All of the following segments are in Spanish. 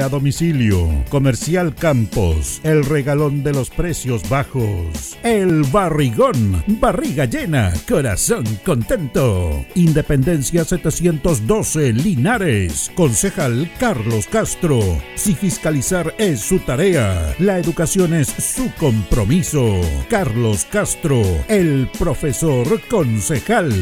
a domicilio. Comercial Campos, el regalón de los precios bajos. El barrigón, barriga llena, corazón contento. Independencia 712, Linares. Concejal Carlos Castro. Si fiscalizar es su tarea, la educación es su compromiso. Carlos Castro, el profesor concejal.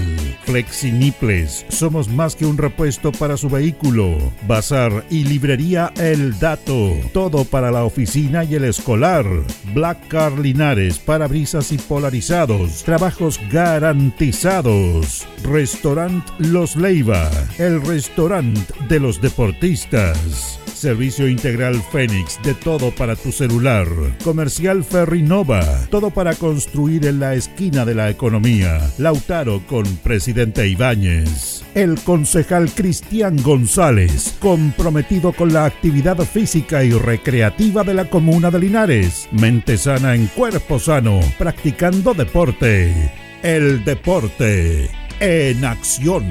Flexiniples, somos más que un repuesto para su vehículo. Bazar y librería El Dato, todo para la oficina y el escolar. Black Car Linares, parabrisas y polarizados, trabajos garantizados. Restaurant Los Leiva, el restaurante de los deportistas. Servicio Integral Fénix, de todo para tu celular. Comercial Ferrinova, todo para construir en la esquina de la economía. Lautaro con Presidente Ibáñez. El concejal Cristian González, comprometido con la actividad física y recreativa de la comuna de Linares. Mente sana en cuerpo sano, practicando deporte. El deporte en acción.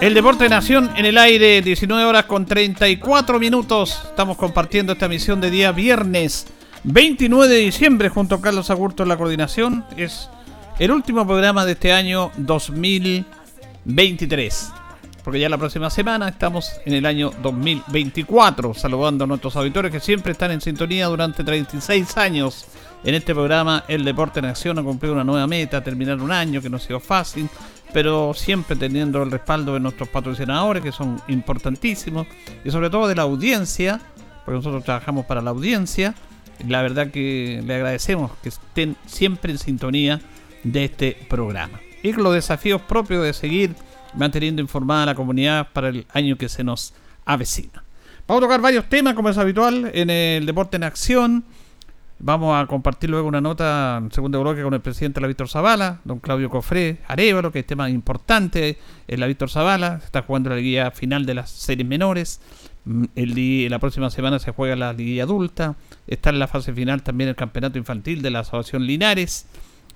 El Deporte de Nación en el aire, 19 horas con 34 minutos. Estamos compartiendo esta emisión de día viernes 29 de diciembre junto a Carlos Agurto en la coordinación. Es el último programa de este año 2023. Porque ya la próxima semana estamos en el año 2024. Saludando a nuestros auditores que siempre están en sintonía durante 36 años en este programa. El Deporte en Acción ha cumplido una nueva meta, terminar un año que no ha sido fácil, pero siempre teniendo el respaldo de nuestros patrocinadores que son importantísimos y sobre todo de la audiencia, porque nosotros trabajamos para la audiencia. La verdad que le agradecemos que estén siempre en sintonía de este programa. Y los desafíos propios de seguir manteniendo informada a la comunidad para el año que se nos avecina. Vamos a tocar varios temas, como es habitual, en el Deporte en Acción. Vamos a compartir luego una nota en segundo bloque con el presidente de la Víctor Zavala, don Claudio Cofré Arevalo, que es tema importante en la Víctor Zavala. Está jugando la liguilla final de las series menores. Mm, El la próxima semana se juega la liguilla adulta. Está en la fase final también el campeonato infantil de la Asociación Linares.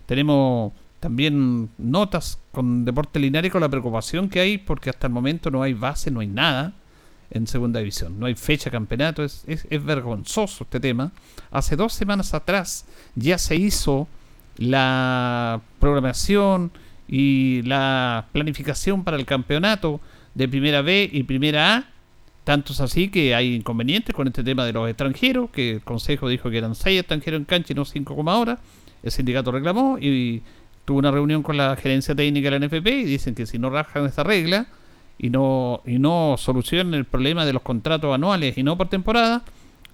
Tenemos también notas con Deporte Linares con la preocupación que hay porque hasta el momento no hay base, no hay nada en segunda división. No hay fecha campeonato, es, es, es vergonzoso este tema. Hace dos semanas atrás ya se hizo la programación y la planificación para el campeonato de primera B y primera A. Tanto es así que hay inconvenientes con este tema de los extranjeros, que el Consejo dijo que eran seis extranjeros en cancha y no cinco como ahora. El sindicato reclamó y tuvo una reunión con la gerencia técnica de la NFP y dicen que si no rajan esta regla y no, y no solucionan el problema de los contratos anuales y no por temporada,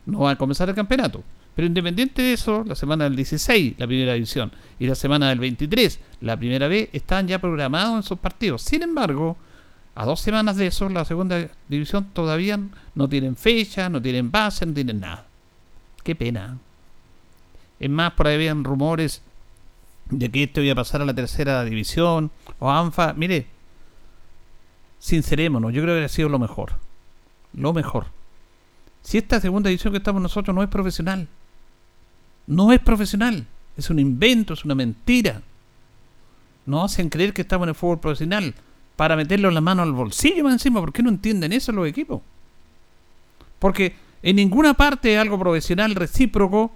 no va a comenzar el campeonato. Pero independiente de eso, la semana del 16, la primera división, y la semana del 23, la primera B, están ya programados en sus partidos. Sin embargo, a dos semanas de eso, la segunda división todavía no tienen fecha, no tienen base, no tienen nada. Qué pena. Es más, por ahí habían rumores de que esto iba a pasar a la tercera división o ANFA. Mire, sincerémonos, yo creo que ha sido lo mejor. Lo mejor. Si esta segunda división que estamos nosotros no es profesional, no es profesional, es un invento, es una mentira. Nos hacen creer que estamos en el fútbol profesional para meterlo la mano al bolsillo más encima. ¿Por qué no entienden eso los equipos? Porque en ninguna parte es algo profesional recíproco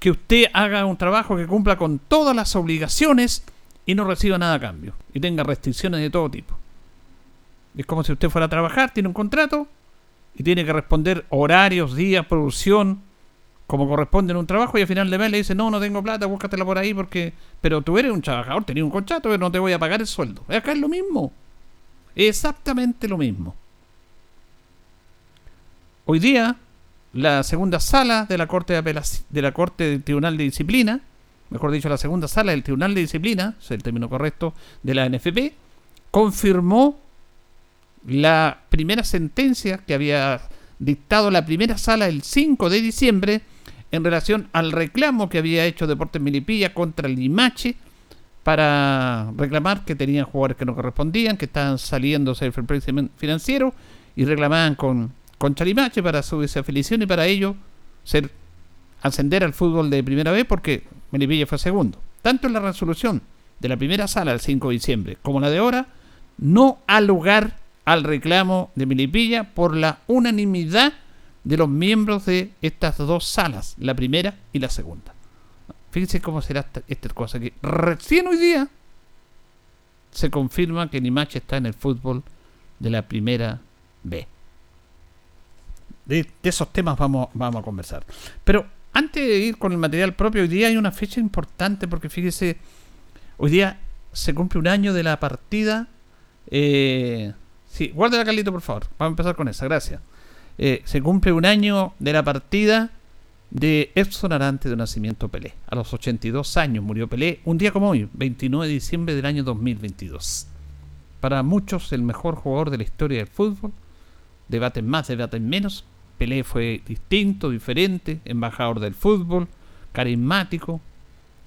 que usted haga un trabajo que cumpla con todas las obligaciones y no reciba nada a cambio. Y tenga restricciones de todo tipo. Es como si usted fuera a trabajar, tiene un contrato y tiene que responder horarios, días, producción, como corresponde en un trabajo y al final de mes le dice, no, no tengo plata, búscatela por ahí porque... Pero tú eres un trabajador, tenías un contrato, pero no te voy a pagar el sueldo. Acá es lo mismo. Exactamente lo mismo. Hoy día, la segunda sala de la Corte de de la Corte del Tribunal de Disciplina, mejor dicho, la segunda sala del Tribunal de Disciplina, es el término correcto, de la NFP, confirmó la primera sentencia que había dictado la primera sala el 5 de diciembre en relación al reclamo que había hecho Deportes Milipilla contra el Limache para reclamar que tenían jugadores que no correspondían, que estaban saliéndose del fair financiero y reclamaban con, con Chalimache para su desafiliación y para ello ser ascender al fútbol de primera vez porque Melipilla fue segundo. Tanto en la resolución de la primera sala del 5 de diciembre como la de ahora, no ha lugar al reclamo de Melipilla por la unanimidad de los miembros de estas dos salas, la primera y la segunda. Fíjense cómo será esta, cosa que recién hoy día se confirma que Nimache está en el fútbol de la primera B. De, de esos temas vamos, vamos a conversar. Pero antes de ir con el material propio, hoy día hay una fecha importante porque fíjese, hoy día se cumple un año de la partida. Eh, sí, guárdala, Carlito, por favor. Vamos a empezar con esa, gracias. Eh, se cumple un año de la partida de Edson Arante de Nacimiento Pelé. A los 82 años murió Pelé, un día como hoy, 29 de diciembre del año 2022. Para muchos, el mejor jugador de la historia del fútbol. Debaten más, debaten menos. Pelé fue distinto, diferente, embajador del fútbol, carismático.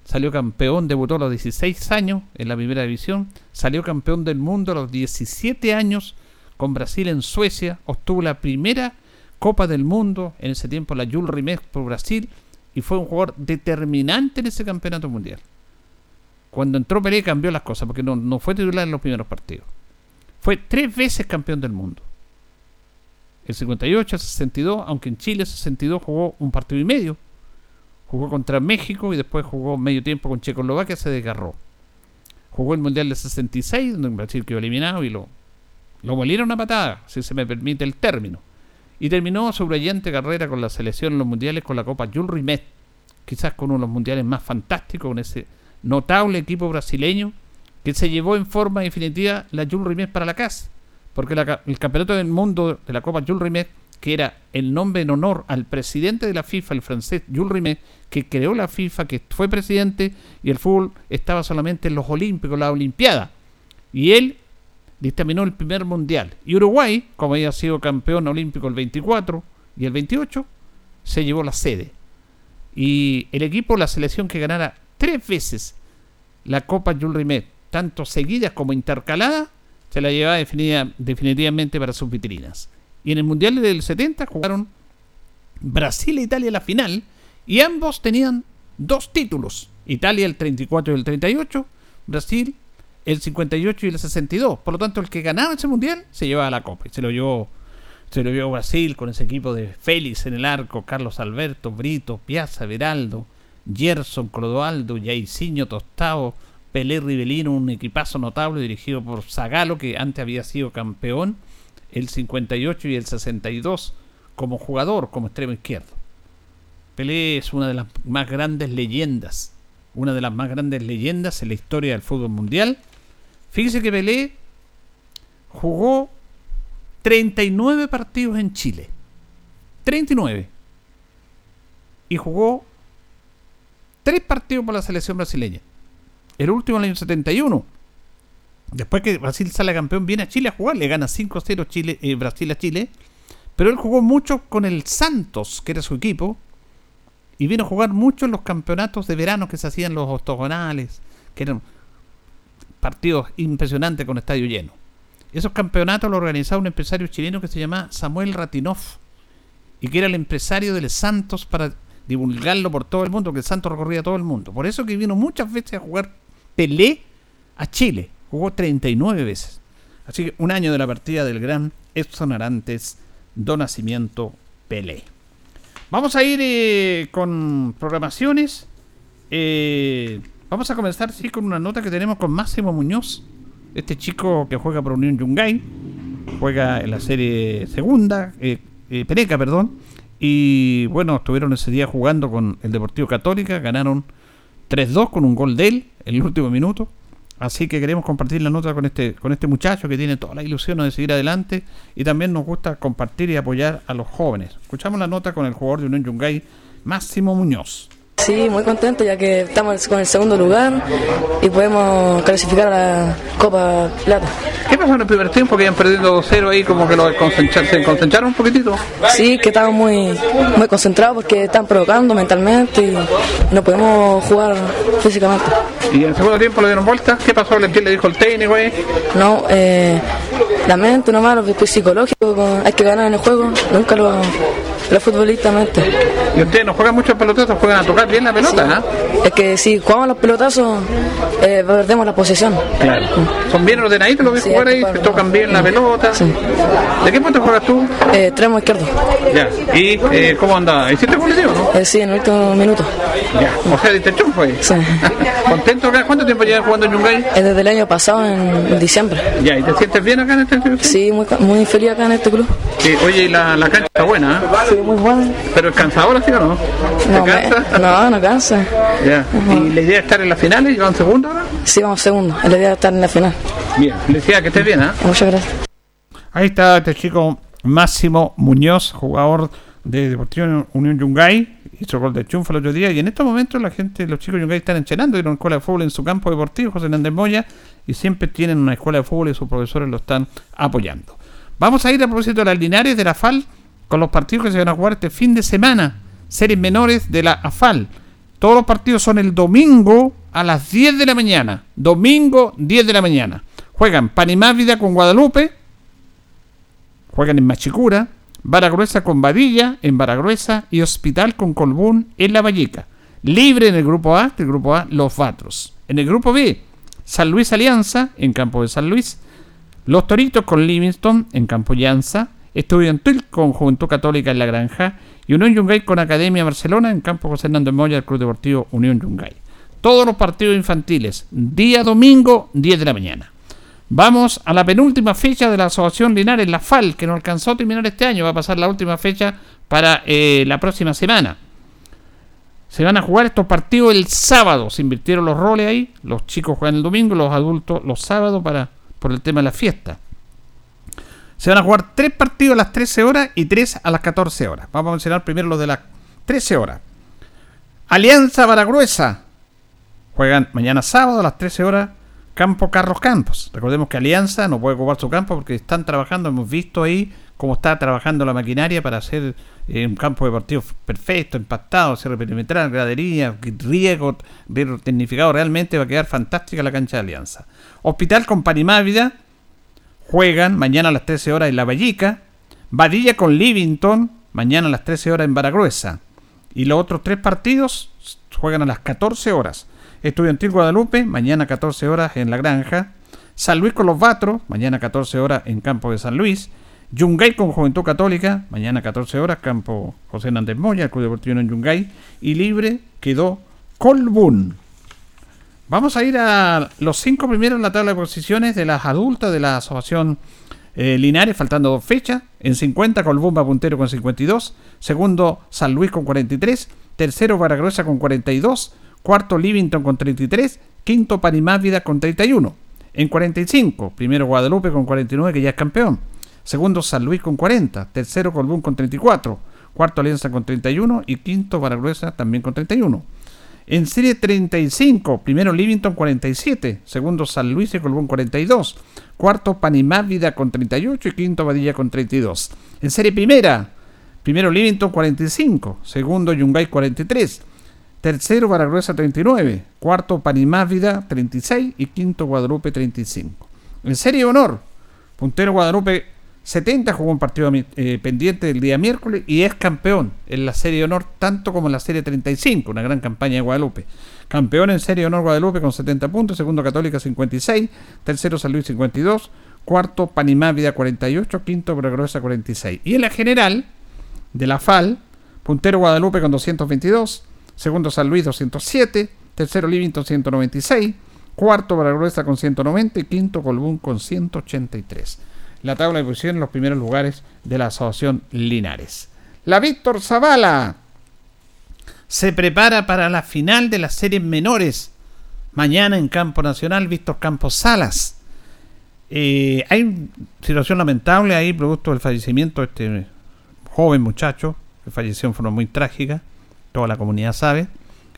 Salió campeón, debutó a los 16 años en la primera división. Salió campeón del mundo a los 17 años con Brasil en Suecia. Obtuvo la primera Copa del Mundo, en ese tiempo la Jules Rimet por Brasil, y fue un jugador determinante en ese campeonato mundial. Cuando entró Pelé cambió las cosas, porque no, no fue titular en los primeros partidos. Fue tres veces campeón del mundo. El 58, el 62, aunque en Chile el 62 jugó un partido y medio. Jugó contra México y después jugó medio tiempo con Checoslovaquia, se desgarró. Jugó el Mundial del 66, donde Brasil quedó eliminado y lo, lo molieron a patada, si se me permite el término. Y terminó su brillante carrera con la selección en los mundiales con la Copa Jules Rimet, quizás con uno de los mundiales más fantásticos, con ese notable equipo brasileño que se llevó en forma definitiva la Jules Rimet para la casa. Porque la el campeonato del mundo de la Copa Jules Rimet, que era el nombre en honor al presidente de la FIFA, el francés Jules Rimet, que creó la FIFA, que fue presidente, y el fútbol estaba solamente en los Olímpicos, la Olimpiada. Y él dictaminó el primer mundial. Y Uruguay, como había sido campeón olímpico el 24 y el 28, se llevó la sede. Y el equipo, la selección que ganara tres veces la Copa Jules Rimet, tanto seguidas como intercaladas, se la llevaba definitiva- definitivamente para sus vitrinas. Y en el Mundial del 70 jugaron Brasil e Italia la final, y ambos tenían dos títulos. Italia el 34 y el 38, Brasil el 58 y el 62. Por lo tanto, el que ganaba ese mundial se llevaba la copa. Y se lo llevó, se lo Brasil con ese equipo de Félix en el arco, Carlos Alberto, Brito, Piazza, Veraldo, Gerson, Clodoaldo, Jairzinho, Tostado, Pelé Rivelino, un equipazo notable dirigido por Zagalo, que antes había sido campeón el 58 y el 62 como jugador, como extremo izquierdo. Pelé es una de las más grandes leyendas, una de las más grandes leyendas en la historia del fútbol mundial. Fíjese que Pelé jugó 39 partidos en Chile. 39. Y jugó 3 partidos por la selección brasileña. El último en el año 71. Después que Brasil sale campeón, viene a Chile a jugar, le gana 5-0 Chile, eh, Brasil a Chile. Pero él jugó mucho con el Santos, que era su equipo, y vino a jugar mucho en los campeonatos de verano que se hacían los octogonales, que eran partidos impresionantes con estadio lleno. Esos campeonatos los organizaba un empresario chileno que se llamaba Samuel Ratinoff y que era el empresario del Santos para divulgarlo por todo el mundo, que el Santos recorría todo el mundo. Por eso que vino muchas veces a jugar Pelé a Chile. Jugó 39 veces. Así que un año de la partida del gran Edson Arantes, Don Nacimiento Pelé. Vamos a ir eh, con programaciones. Eh, vamos a comenzar sí, con una nota que tenemos con Máximo Muñoz. Este chico que juega por Unión Yungay. Juega en la serie segunda. Eh, eh, Pereca, perdón. Y bueno, estuvieron ese día jugando con el Deportivo Católica. Ganaron 3-2 con un gol de él en el último minuto. Así que queremos compartir la nota con este, con este muchacho que tiene toda la ilusión de seguir adelante y también nos gusta compartir y apoyar a los jóvenes. Escuchamos la nota con el jugador de Unión Yungay, Máximo Muñoz. Sí, muy contento ya que estamos con el segundo lugar y podemos clasificar a la Copa Plata. ¿Qué pasó en el primer tiempo que iban perdiendo 2-0 ahí como que lo se concentraron un poquitito? Sí, que estamos muy, muy concentrados porque están provocando mentalmente y no podemos jugar físicamente. Y en el segundo tiempo le dieron vuelta. ¿Qué pasó? ¿Quién le dijo el técnico ahí? No, eh, la mente nomás, lo que es psicológico, hay que ganar en el juego, nunca lo, lo futbolistamente. Y ustedes no juegan mucho pelotazos, juegan a tocar bien la pelota, ¿ah? Es que si jugamos los pelotazos, eh, perdemos la posesión. Claro. Son bien ordenaditos los que Sí, jugar ahí, se tocan bien la pelota. Sí. ¿De qué punto juegas tú? Eh, extremo izquierdo. Ya. ¿Y eh, cómo anda? ¿Hiciste goles, o no? Eh, sí, en el último minuto. Ya. O sea, diste chufo ahí. Sí. ¿Contento acá? ¿Cuánto tiempo llevas jugando en Yungay? Desde el año pasado, en diciembre. Ya, ¿y te sientes bien acá en este club? Sí, muy, muy feliz acá en este club. Sí, oye, y la, la cancha está buena, ¿eh? Sí, muy bueno. Pero es cansadora, ¿sí o no? No, ¿Te me- cansa? no, no cansa. Ya. ¿Y la idea es estar en las finales y van segundo ahora? Sí, vamos segundo. Es la idea de estar en la final. Bien, felicidades, que estés bien, ¿ah? Muchas gracias. Ahí está este chico Máximo Muñoz, jugador de Deportivo Unión Yungay. Hizo gol de Chunfa el otro día. Y en estos momentos la gente, los chicos de Yungay están entrenando. Tienen una escuela de fútbol en su campo deportivo, José Hernández Moya. Y siempre tienen una escuela de fútbol y sus profesores lo están apoyando. Vamos a ir a propósito de las Linares de la FAL con los partidos que se van a jugar este fin de semana. Series menores de la AFAL. Todos los partidos son el domingo a las 10 de la mañana. Domingo 10 de la mañana. Juegan Panimávida con Guadalupe. Juegan en Machicura. Baragruesa con Badilla en Baragruesa. Y Hospital con Colbún en La Valleca. Libre en el grupo A. Del grupo A, Los Vatros. En el grupo B, San Luis Alianza en campo de San Luis. Los Toritos con Livingston en Campo Llanza, Estudiantil con Juventud Católica en La Granja y Unión Yungay con Academia Barcelona en Campo José Hernández Moya del Club Deportivo Unión Yungay. Todos los partidos infantiles, día domingo, 10 de la mañana. Vamos a la penúltima fecha de la Asociación Linares, la FAL, que no alcanzó a terminar este año. Va a pasar la última fecha para eh, la próxima semana. Se van a jugar estos partidos el sábado. Se invirtieron los roles ahí. Los chicos juegan el domingo, los adultos los sábados para, por el tema de la fiesta. Se van a jugar tres partidos a las 13 horas y tres a las 14 horas. Vamos a mencionar primero los de las 13 horas. Alianza Baragruesa. Juegan mañana sábado a las 13 horas. Campo Carlos Campos. Recordemos que Alianza no puede ocupar su campo porque están trabajando. Hemos visto ahí cómo está trabajando la maquinaria para hacer eh, un campo deportivo perfecto, empastado, cierre perimetral, gradería, riego, riego tecnificado. Realmente va a quedar fantástica la cancha de Alianza. Hospital con Panimávida. Juegan mañana a las 13 horas en La Vallica. Badilla con Livington. Mañana a las 13 horas en Baragruesa. Y los otros tres partidos juegan a las 14 horas. Estudiantil Guadalupe, mañana 14 horas en La Granja. San Luis con los Vatros, mañana 14 horas en Campo de San Luis. Yungay con Juventud Católica, mañana 14 horas, Campo José Hernández Moya, el Club Deportivo en Yungay. Y libre quedó Colbún. Vamos a ir a los cinco primeros en la tabla de posiciones de las adultas de la Asociación eh, Linares, faltando dos fechas. En 50, Colbún va puntero con 52. Segundo, San Luis con 43. Tercero, Baragruesa con 42. Cuarto, Livington con 33. Quinto, Panimávida con 31. En 45, primero Guadalupe con 49, que ya es campeón. Segundo, San Luis con 40. Tercero, Colbún con 34. Cuarto, Alianza con 31. Y quinto, Baragruesa también con 31. En serie 35, primero Livington 47, segundo San Luis y Colbún 42, cuarto Panimávida con 38 y quinto Badilla con 32. En serie primera, Primero Livington 45, segundo Yungay 43, tercero Baragruesa 39, cuarto Panimávida 36 y quinto Guadalupe 35. En serie honor, puntero Guadalupe 70 jugó un partido eh, pendiente el día miércoles y es campeón en la serie honor tanto como en la serie 35, una gran campaña de Guadalupe. Campeón en serie honor Guadalupe con 70 puntos, segundo Católica 56, tercero San Luis 52, cuarto Panimávida 48, quinto Baragruesa 46. Y en la general de la FAL, puntero Guadalupe con 222, segundo San Luis 207, tercero Livington 196, cuarto Baragruesa con 190 y quinto Colbún con 183. La tabla de posición en los primeros lugares de la Asociación Linares. La Víctor Zavala se prepara para la final de las series menores. Mañana en Campo Nacional, Víctor Campos Salas. Eh, hay situación lamentable ahí, producto del fallecimiento de este joven muchacho, falleció en forma muy trágica, toda la comunidad sabe.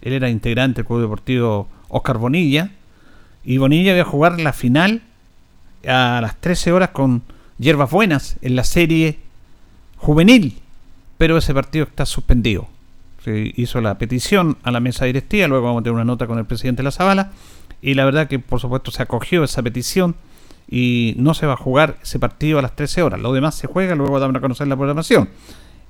Él era integrante del Club Deportivo Oscar Bonilla, y Bonilla iba a jugar la final a las 13 horas con Hierbas Buenas en la serie juvenil, pero ese partido está suspendido. Se hizo la petición a la mesa directiva, luego vamos a tener una nota con el presidente de la Zavala, y la verdad que por supuesto se acogió esa petición y no se va a jugar ese partido a las 13 horas. Lo demás se juega, luego damos a conocer la programación.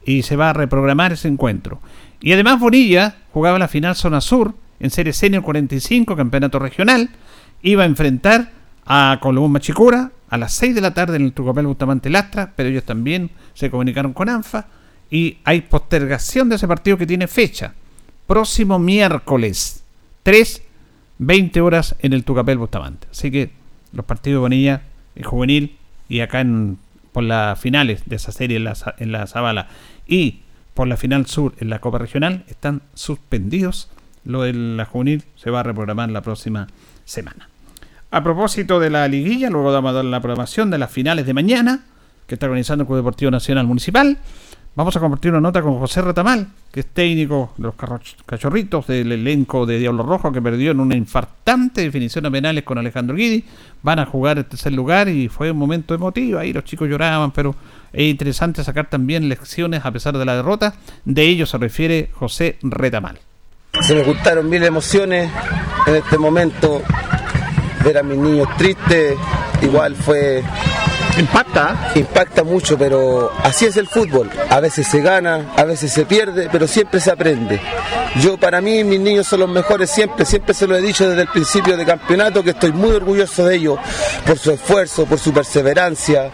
Y se va a reprogramar ese encuentro. Y además Bonilla jugaba la final zona sur en Serie Senior 45, campeonato regional. Iba a enfrentar a Colombo Machicura a las 6 de la tarde en el Tucapel Bustamante Lastra, pero ellos también se comunicaron con ANFA y hay postergación de ese partido que tiene fecha. Próximo miércoles, 3, 20 horas en el Tucapel Bustamante. Así que los partidos de Bonilla en juvenil y acá en, por las finales de esa serie en la, en la Zabala y por la final sur en la Copa Regional están suspendidos. Lo de la juvenil se va a reprogramar la próxima semana. A propósito de la liguilla, luego vamos a dar la programación de las finales de mañana, que está organizando el Club Deportivo Nacional Municipal. Vamos a compartir una nota con José Retamal, que es técnico de los cachorritos del elenco de Diablo Rojo, que perdió en una infartante definición a penales con Alejandro Guidi. Van a jugar el tercer lugar y fue un momento emotivo. Ahí los chicos lloraban, pero es interesante sacar también lecciones a pesar de la derrota. De ello se refiere José Retamal. Se me gustaron mil emociones en este momento. Ver a mis niños tristes, igual fue Impacta. Impacta mucho, pero así es el fútbol. A veces se gana, a veces se pierde, pero siempre se aprende. Yo para mí mis niños son los mejores siempre, siempre se lo he dicho desde el principio de campeonato que estoy muy orgulloso de ellos por su esfuerzo, por su perseverancia.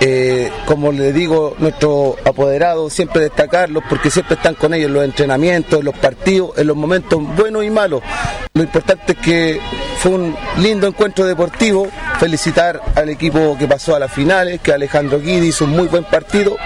Eh, como le digo, nuestro apoderado, siempre destacarlos porque siempre están con ellos en los entrenamientos, en los partidos, en los momentos buenos y malos. Lo importante es que fue un lindo encuentro deportivo. Felicitar al equipo que pasó a las finales, que Alejandro Guidi hizo un muy buen partido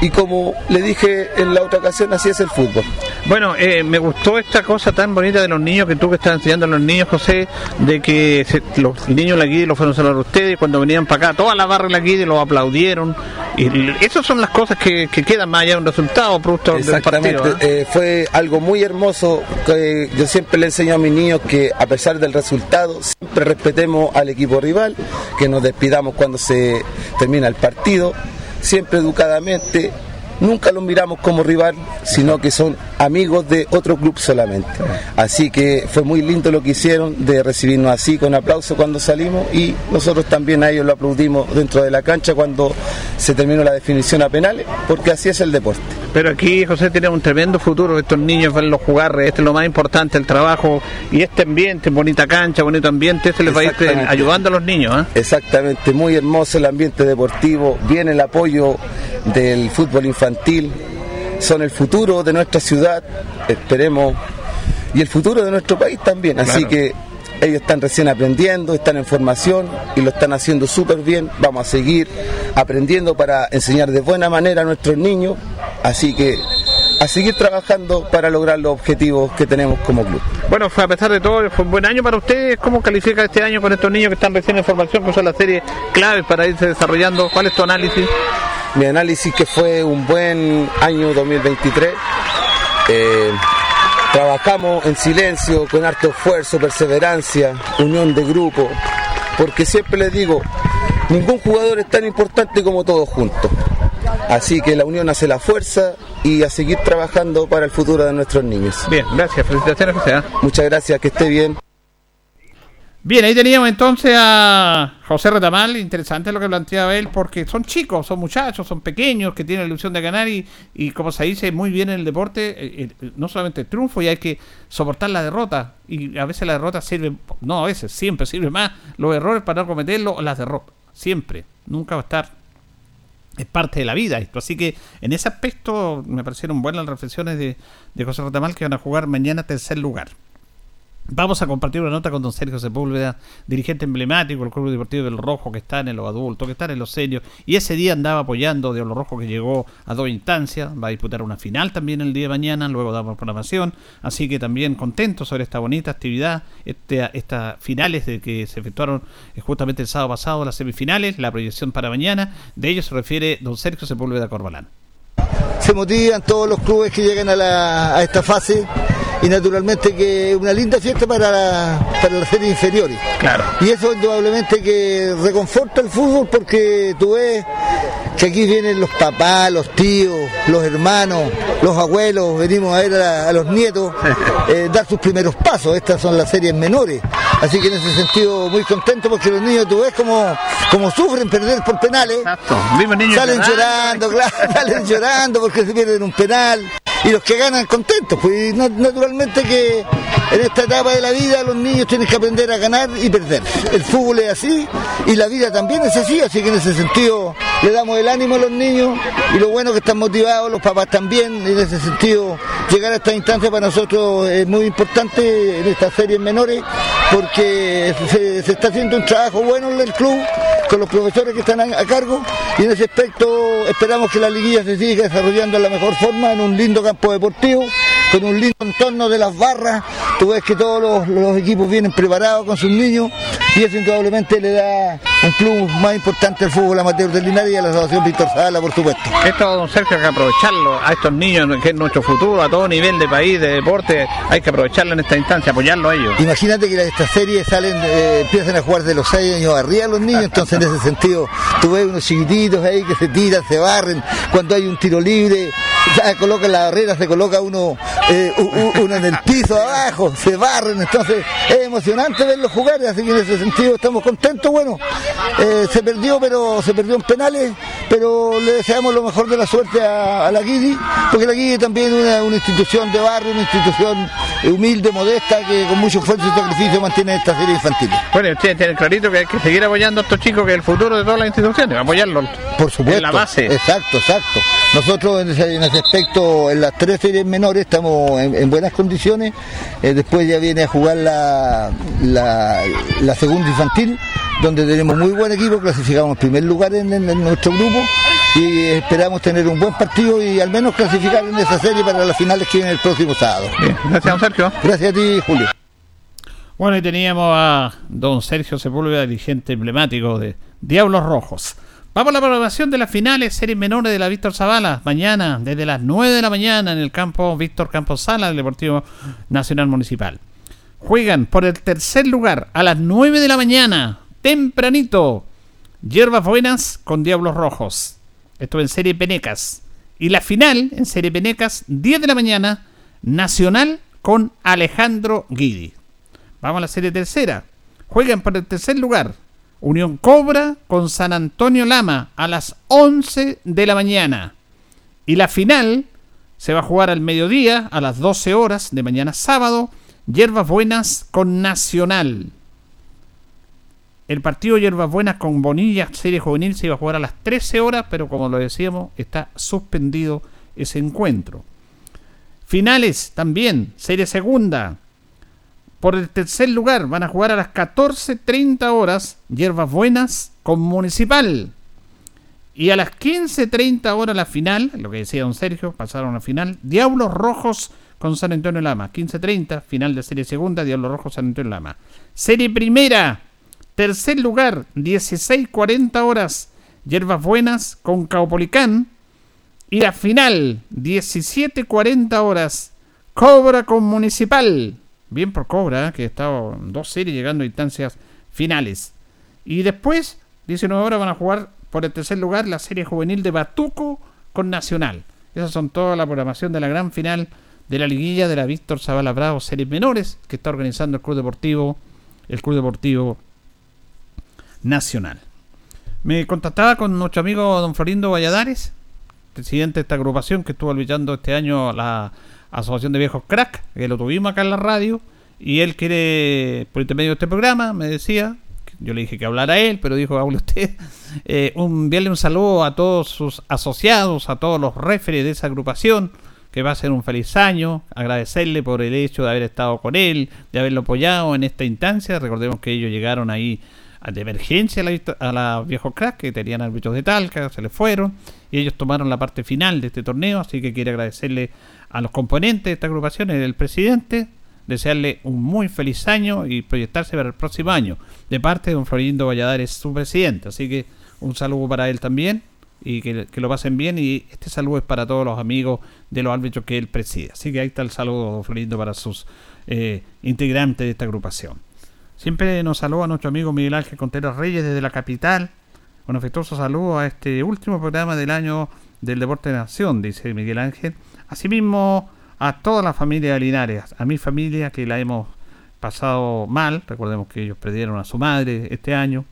y como le dije en la otra ocasión, así es el fútbol. Bueno, eh, me gustó esta cosa tan bonita de los niños que tú que estás enseñando a los niños, José, de que se- los niños de la Guidi los fueron a saludar a ustedes y cuando venían para acá, toda la barra de la Guidi los aplaudieron. Y esas son las cosas que, que quedan más allá de un resultado, producto del partido. ¿eh? eh, fue algo muy hermoso que yo siempre le enseño a mis niños que a pesar del resultado siempre respetemos al equipo rival, que nos despidamos cuando se termina el partido, siempre educadamente, nunca los miramos como rival, sino que son amigos de otro club solamente. Así que fue muy lindo lo que hicieron de recibirnos así con aplauso cuando salimos y nosotros también a ellos lo aplaudimos dentro de la cancha cuando se terminó la definición a penales, porque así es el deporte. Pero aquí José tiene un tremendo futuro, estos niños verlos jugar, este es lo más importante, el trabajo y este ambiente, bonita cancha, bonito ambiente, este les va a ir Exactamente. ayudando a los niños. ¿eh? Exactamente, muy hermoso el ambiente deportivo, viene el apoyo del fútbol infantil, son el futuro de nuestra ciudad, esperemos, y el futuro de nuestro país también, así Claro. que ellos están recién aprendiendo, están en formación y lo están haciendo súper bien, vamos a seguir aprendiendo para enseñar de buena manera a nuestros niños, así que a seguir trabajando para lograr los objetivos que tenemos como club. Bueno, a pesar de todo, fue un buen año para ustedes. ¿Cómo califica este año con estos niños que están recién en formación, que son las series claves para irse desarrollando? ¿Cuál es tu análisis? Mi análisis que fue un buen año 2023. Eh, trabajamos en silencio, con harto esfuerzo, perseverancia, unión de grupo, porque siempre les digo, ningún jugador es tan importante como todos juntos. Así que la unión hace la fuerza y a seguir trabajando para el futuro de nuestros niños. Bien, gracias, felicitaciones José. ¿ah? Muchas gracias, que esté bien. Bien, ahí teníamos entonces a José Retamal, interesante lo que planteaba él, porque son chicos, son muchachos, son pequeños, que tienen la ilusión de ganar y, y como se dice muy bien en el deporte, eh, eh, no solamente el triunfo, y hay que soportar la derrota, y a veces la derrota sirve, no a veces, siempre sirve más los errores para no cometerlos, las derrotas, siempre, nunca va a estar, es parte de la vida esto, así que en ese aspecto me parecieron buenas las reflexiones de, de José Retamal que van a jugar mañana tercer lugar. Vamos a compartir una nota con don Sergio Sepúlveda, dirigente emblemático del Club Deportivo del Rojo, que está en los adultos, que está en los seniors, y ese día andaba apoyando de Olo Rojo, que llegó a dos instancias, va a disputar una final también el día de mañana, luego damos programación, así que también contento sobre esta bonita actividad, este, estas finales de que se efectuaron eh, justamente el sábado pasado, las semifinales, la proyección para mañana, de ello se refiere don Sergio Sepúlveda Corbalán. Se motivan todos los clubes que llegan a, la- a esta fase y naturalmente que es una linda fiesta para, la- para las series inferiores. Claro. Y eso indudablemente que reconforta el fútbol porque tú ves que aquí vienen los papás, los tíos, los hermanos, los abuelos, venimos a ver a, a los nietos eh, dar sus primeros pasos. Estas son las series menores. Así que en ese sentido muy contento porque los niños tú ves como, como sufren perder por penales. Exacto. Salen llorando. llorando, claro, salen llorando porque se pierden un penal y los que ganan contentos. Pues naturalmente que en esta etapa de la vida los niños tienen que aprender a ganar y perder. El fútbol es así y la vida también es así, así que en ese sentido le damos el ánimo a los niños y lo bueno que están motivados, los papás también, en ese sentido llegar a esta instancia para nosotros es muy importante en estas series menores porque se, está haciendo un trabajo bueno en el club con los profesores que están a, cargo y en ese aspecto esperamos que la liguilla se siga desarrollando de la mejor forma en un lindo campo deportivo, con un lindo entorno de las barras, tú ves que todos los, los equipos vienen preparados con sus niños y eso indudablemente le da un plus más importante al fútbol amateur de Linares y a la Asociación Víctor Sala, por supuesto. Esto, don Sergio, hay que aprovecharlo a estos niños, que es nuestro futuro, a todo nivel de país, de deporte, hay que aprovecharlo en esta instancia, apoyarlo a ellos. Imagínate que estas series salen, eh, empiezan a jugar de los 6 años arriba los niños, entonces en ese sentido tú ves unos chiquititos ahí que se tiran, se barren, cuando hay un tiro libre, ya colocan la barrera, se coloca uno, eh, uno en el piso abajo, se barren, entonces es emocionante verlos jugar, así que en ese sentido estamos contentos, bueno, eh, se perdió, pero se perdió en penales, pero le deseamos lo mejor de la suerte a, a la Guidi, porque la Guidi también es una, una institución de barrio, una institución eh, humilde, modesta, que con mucho esfuerzo y sacrificio mantiene esta serie infantil. Bueno, ustedes tienen clarito que hay que seguir apoyando a estos chicos, que es el futuro de todas las instituciones, apoyarlos. Por supuesto. En la base. Exacto, exacto. Nosotros en ese, en ese aspecto, en las tres series menores, estamos en, en buenas condiciones. Eh, después ya viene a jugar la, la, la segunda infantil, donde tenemos muy buen equipo, clasificamos en primer lugar en, en- en nuestro grupo y esperamos tener un buen partido y al menos clasificar en esa serie para las finales que vienen el próximo sábado. Bien, gracias, don Sergio. Gracias a ti, Julio. Bueno, y teníamos a don Sergio Sepúlveda, dirigente emblemático de Diablos Rojos. Vamos a la programación de las finales, series menores de la Víctor Zavala, mañana, desde las 9 de la mañana, en el campo Víctor Campos Sala del Deportivo Nacional Municipal. Juegan por el tercer lugar a las 9 de la mañana, tempranito, Hierbas Buenas con Diablos Rojos. Esto en Serie Penecas. Y la final, en Serie Penecas, 10 de la mañana, Nacional con Alejandro Guidi. Vamos a la serie tercera. Juegan por el tercer lugar. Unión Cobra con San Antonio Lama a las 11 de la mañana. Y la final se va a jugar al mediodía a las 12 horas de mañana sábado. Hierbas Buenas con Nacional. El partido Hierbas Buenas con Bonilla, serie juvenil, se iba a jugar a las 13 horas, pero como lo decíamos, está suspendido ese encuentro. Finales también, serie segunda. Por el tercer lugar van a jugar a las 14.30 horas Hierbas Buenas con Municipal. Y a las 15.30 horas la final, lo que decía don Sergio, pasaron a la final, Diablos Rojos con San Antonio Lama. 15.30, final de serie segunda, Diablos Rojos San Antonio Lama. Serie primera, tercer lugar, 16.40 horas, Hierbas Buenas con Caupolicán. Y la final, 17.40 horas, Cobra con Municipal. Bien por Cobra, ¿eh? que ha estado en dos series llegando a instancias finales. Y después, 19 horas, van a jugar por el tercer lugar la serie juvenil de Batuco con Nacional. Esas son toda la programación de la gran final de la liguilla de la Víctor Zavala Bravo Series Menores que está organizando el Club Deportivo, el Club Deportivo Nacional. Me contactaba con nuestro amigo don Florindo Valladares, presidente de esta agrupación que estuvo luchando este año la Asociación de Viejos Crack, que lo tuvimos acá en la radio, y él quiere, por intermedio de este programa, me decía, yo le dije que hablara él, pero dijo, hable usted, eh, un, enviarle un saludo a todos sus asociados, a todos los referes de esa agrupación, que va a ser un feliz año, agradecerle por el hecho de haber estado con él, de haberlo apoyado en esta instancia, recordemos que ellos llegaron ahí de emergencia a la, a la Viejo Crack, que tenían árbitros de Talca, se les fueron, y ellos tomaron la parte final de este torneo, así que quiere agradecerle a los componentes de esta agrupación, el presidente, desearle un muy feliz año y proyectarse para el próximo año, de parte de don Florindo Valladares, su presidente, así que un saludo para él también, y que, que, lo pasen bien, y este saludo es para todos los amigos de los árbitros que él preside, así que ahí está el saludo, don Florindo, para sus eh, integrantes de esta agrupación. Siempre nos saluda nuestro amigo Miguel Ángel Contreras Reyes desde la capital. Un afectuoso saludo a este último programa del año del Deporte de Nación, dice Miguel Ángel. Asimismo, a toda la familia de Linares, a mi familia que la hemos pasado mal. Recordemos que ellos perdieron a su madre este año.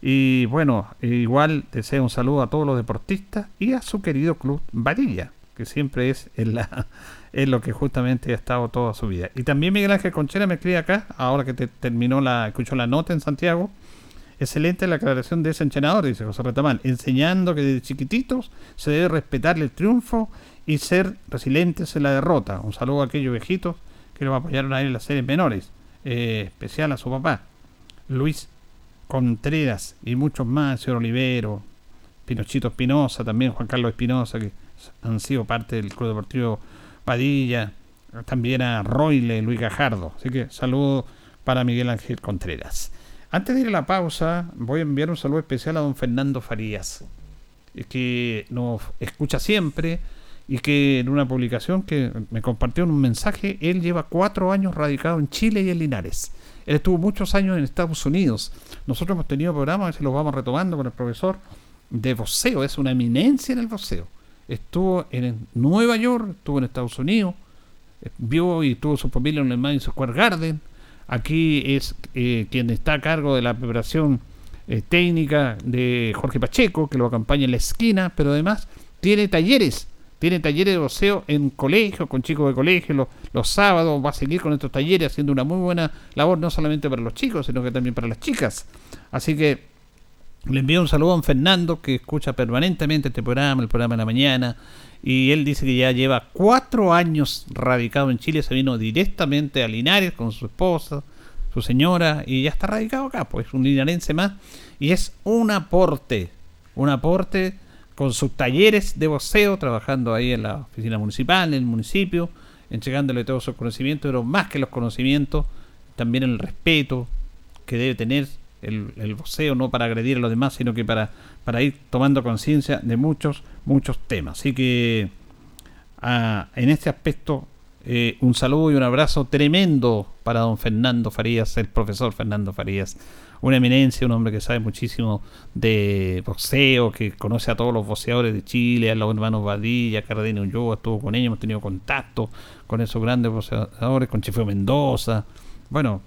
Y bueno, igual deseo un saludo a todos los deportistas y a su querido club Varilla, que siempre es en la, lo que justamente ha estado toda su vida. Y también Miguel Ángel Conchera me escribe acá, ahora que te terminó la, escuchó la nota en Santiago. Excelente la aclaración de ese entrenador, dice José Retamal, enseñando que desde chiquititos se debe respetar el triunfo y ser resilientes en la derrota. Un saludo a aquellos viejitos que lo apoyaron a él en las series menores, eh, especial a su papá, Luis Contreras y muchos más, señor Olivero, Pinochito Espinosa, también Juan Carlos Espinosa, que han sido parte del Club Deportivo Padilla, también a Royle, Luis Gajardo. Así que saludo para Miguel Ángel Contreras. Antes de ir a la pausa, voy a enviar un saludo especial a don Fernando Farías, que nos escucha siempre y que en una publicación que me compartió en un mensaje, él lleva cuatro años radicado en Chile y en Linares. Él estuvo muchos años en Estados Unidos. Nosotros hemos tenido programas, a veces los vamos retomando con el profesor, de voceo, es una eminencia en el voceo estuvo en Nueva York, estuvo en Estados Unidos, eh, vio y tuvo su familia en el Madison Square Garden. Aquí es eh, quien está a cargo de la preparación eh, técnica de Jorge Pacheco, que lo acompaña en la esquina, pero además tiene talleres, tiene talleres de voceo en colegio, con chicos de colegio, los, los sábados va a seguir con estos talleres haciendo una muy buena labor, no solamente para los chicos, sino que también para las chicas. Así que le envío un saludo a Fernando que escucha permanentemente este programa, el programa de la mañana. Y él dice que ya lleva cuatro años radicado en Chile. Se vino directamente a Linares con su esposa, su señora, y ya está radicado acá. Pues un linarense más. Y es un aporte, un aporte con sus talleres de voceo, trabajando ahí en la oficina municipal, en el municipio, entregándole todos sus conocimientos, pero más que los conocimientos, también el respeto que debe tener el, el voceo no para agredir a los demás, sino que para, para ir tomando conciencia de muchos, muchos temas. Así que ah, en este aspecto, eh, un saludo y un abrazo tremendo para don Fernando Farías, el profesor Fernando Farías. Una eminencia, un hombre que sabe muchísimo de boxeo, que conoce a todos los boxeadores de Chile, a los hermanos Badilla, Cardenio Ulloa, estuvo con ellos, hemos tenido contacto con esos grandes boxeadores, con Chifeo Mendoza. Bueno,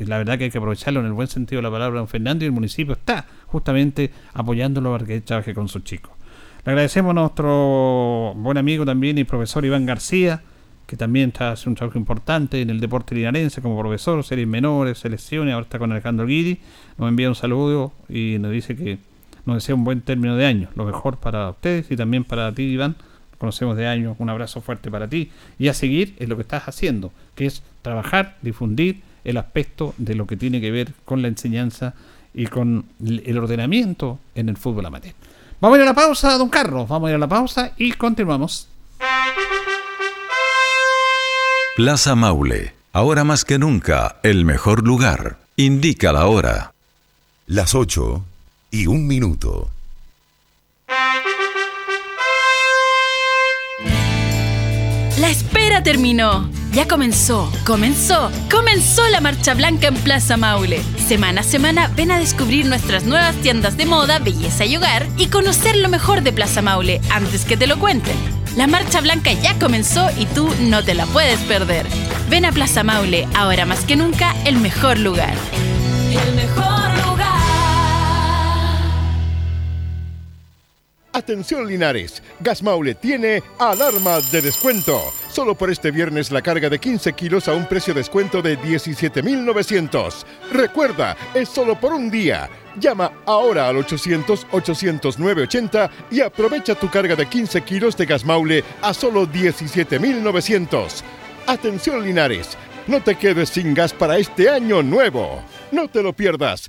la verdad que hay que aprovecharlo en el buen sentido de la palabra, don Fernando, y el municipio está justamente apoyándolo para que trabaje con sus chicos. Le agradecemos a nuestro buen amigo también y profesor Iván García, que también está haciendo un trabajo importante en el deporte linarense como profesor, series menores, selecciones, ahora está con Alejandro Guidi, nos envía un saludo y nos dice que nos desea un buen término de año, lo mejor para ustedes y también para ti, Iván, conocemos de años, un abrazo fuerte para ti y a seguir es lo que estás haciendo, que es trabajar, difundir el aspecto de lo que tiene que ver con la enseñanza y con el ordenamiento en el fútbol amateur. Vamos a ir a la pausa, don Carlos, vamos a ir a la pausa y continuamos. Plaza Maule, ahora más que nunca, el mejor lugar. Indica la hora. Las 8 y un minuto. La espera terminó. Ya comenzó, comenzó, comenzó la Marcha Blanca en Plaza Maule. Semana a semana ven a descubrir nuestras nuevas tiendas de moda, belleza y hogar y conocer lo mejor de Plaza Maule antes que te lo cuenten. La Marcha Blanca ya comenzó y tú no te la puedes perder. Ven a Plaza Maule, ahora más que nunca, el mejor lugar. El mejor lugar. Atención Linares, Gas Maule tiene alarmas de descuento. Solo por este viernes la carga de 15 kilos a un precio descuento de 17.900. Recuerda, es solo por un día. Llama ahora al 800-800-980 y aprovecha tu carga de 15 kilos de Gas Maule a solo 17.900. Atención Linares, no te quedes sin gas para este año nuevo. No te lo pierdas.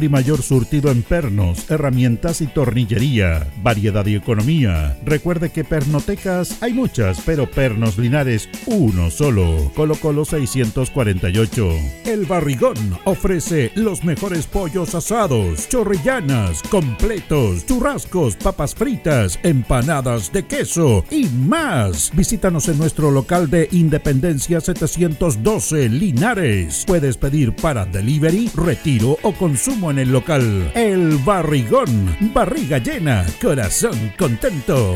y mayor surtido en pernos, herramientas y tornillería, variedad y economía. Recuerde que pernotecas hay muchas, pero pernos linares uno solo. Colo Colo 648. El Barrigón ofrece los mejores pollos asados, chorrillanas, completos, churrascos, papas fritas, empanadas de queso y más. Visítanos en nuestro local de Independencia 712 Linares. Puedes pedir para delivery, retiro o consumo en el local. El Barrigón. Barriga llena, corazón contento.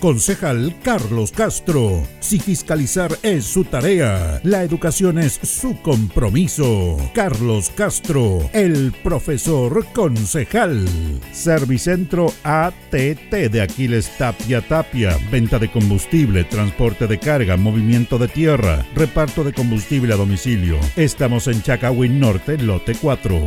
Concejal Carlos Castro. Si fiscalizar es su tarea, la educación es su compromiso. Carlos Castro, el profesor concejal. Servicentro ATT de Aquiles Tapia Tapia. Venta de combustible, transporte de carga, movimiento de tierra, reparto de combustible a domicilio. Estamos en Chacawin Norte, lote 4.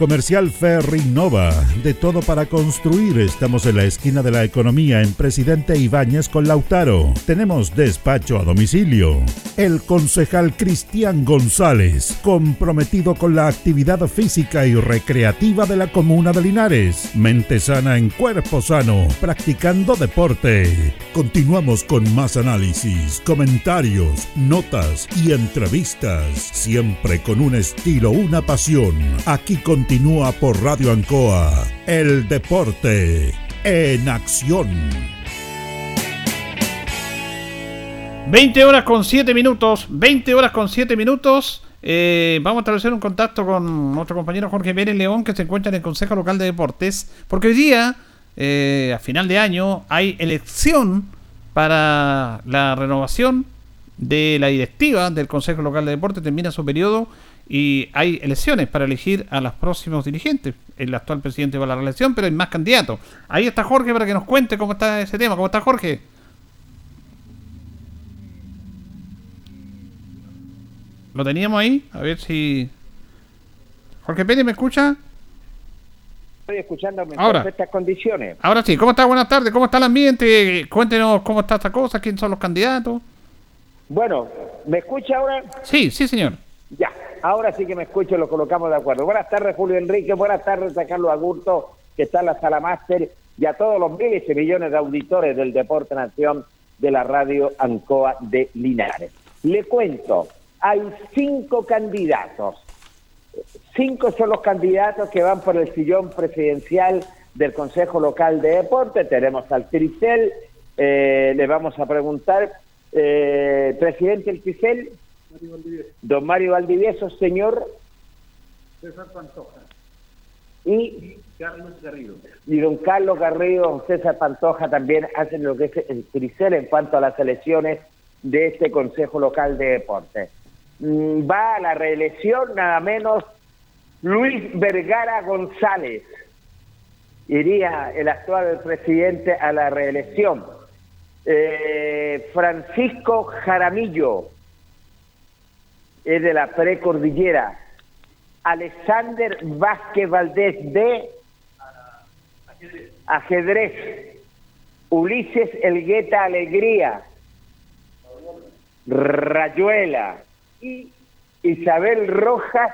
Comercial Ferrinova de todo para construir. Estamos en la esquina de la economía en Presidente Ibáñez con Lautaro. Tenemos despacho a domicilio. El concejal Cristian González, comprometido con la actividad física y recreativa de la comuna de Linares. Mente sana en cuerpo sano, practicando deporte. Continuamos con más análisis, comentarios, notas y entrevistas, siempre con un estilo, una pasión. Aquí continúa por Radio Ancoa, el deporte en acción. 20 horas con 7 minutos. 20 horas con 7 minutos. Eh, vamos a establecer un contacto con nuestro compañero Jorge Pérez León, que se encuentra en el Consejo Local de Deportes. Porque hoy día, eh, a final de año, hay elección para la renovación de la directiva del Consejo Local de Deportes. Termina su periodo y hay elecciones para elegir a los próximos dirigentes. El actual presidente va a la reelección, pero hay más candidatos. Ahí está Jorge para que nos cuente cómo está ese tema. ¿Cómo está Jorge? ¿Lo teníamos ahí? A ver si... Jorge Pérez, ¿me escucha? Estoy escuchando en Ahora. perfectas condiciones. Ahora sí, ¿cómo está? Buenas tardes, ¿cómo está el ambiente? Cuéntenos cómo está esta cosa, quiénes son los candidatos. Bueno, ¿me escucha ahora? Sí, sí, señor. Ya, ahora sí que me escucho, lo colocamos de acuerdo. Buenas tardes, Julio Enrique, buenas tardes a Carlos Agurto, que está en la sala máster, y a todos los miles y millones de auditores del Deporte Nación de la radio Ancoa de Linares. Le cuento, hay cinco candidatos. Cinco son los candidatos que van por el sillón presidencial del Consejo Local de Deporte. Tenemos al Tricel, eh, le vamos a preguntar, eh, presidente del Tricel, don Mario Valdivieso, señor, César Pantoja. y, Carlos Garrido. y don Carlos Garrido, don César Pantoja también hacen lo que es el Tricel en cuanto a las elecciones de este Consejo Local de Deportes. Mm, Va a la reelección nada menos Luis Vergara González. Iría el actual presidente a la reelección. Eh, Francisco Jaramillo es de la precordillera. Alexander Vázquez Valdés de ajedrez. Ulises Elgueta Alegría. Rayuela. Y Isabel Rojas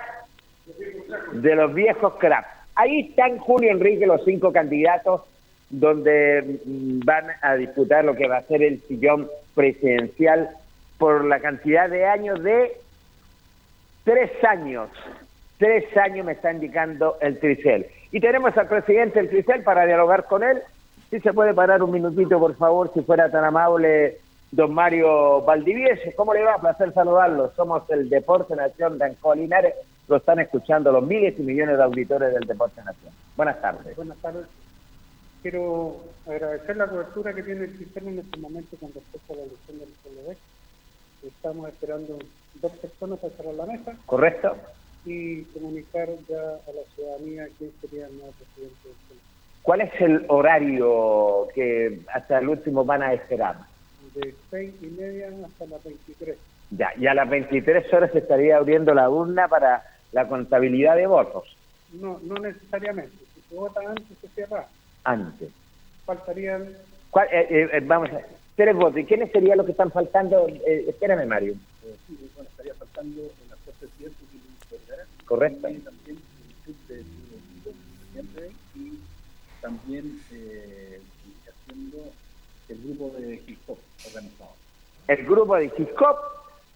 de los viejos crap. Ahí están Julio Enrique, los cinco candidatos, donde mm, van a disputar lo que va a ser el sillón presidencial por la cantidad de años de tres años. Tres años me está indicando el Tricel. Y tenemos al presidente del Tricel para dialogar con él. Si se puede parar un minutito, por favor, si fuera tan amable, don Mario Valdivieso. ¿Cómo le va? Placer saludarlo. Somos el Deporte Nación de Ancoa Linares. Lo están escuchando los miles y millones de auditores del Deporte Nación. Buenas tardes. Buenas tardes. Quiero agradecer la cobertura que tiene el sistema en este momento con respecto a la elección del PLD. Estamos esperando dos personas para cerrar la mesa ¿Correcto? y comunicar ya a la ciudadanía quién sería el nuevo presidente del PLD. ¿Cuál es el horario que hasta el último van a esperar? De seis y media hasta las 23. Ya, y a las 23 horas se estaría abriendo la urna para la contabilidad de votos. No, no necesariamente. Si se vota antes, se cierra. Antes. Faltarían ¿Cuál- eh, eh, vamos a tres votos. ¿Y quiénes serían los que están faltando? Eh, espérame, Mario. sí, bueno, estaría faltando el actual presidente Luis Vergara, Correcto. y también el club de y también eh, haciendo el grupo de hip hop organizado. El grupo de Ciscop,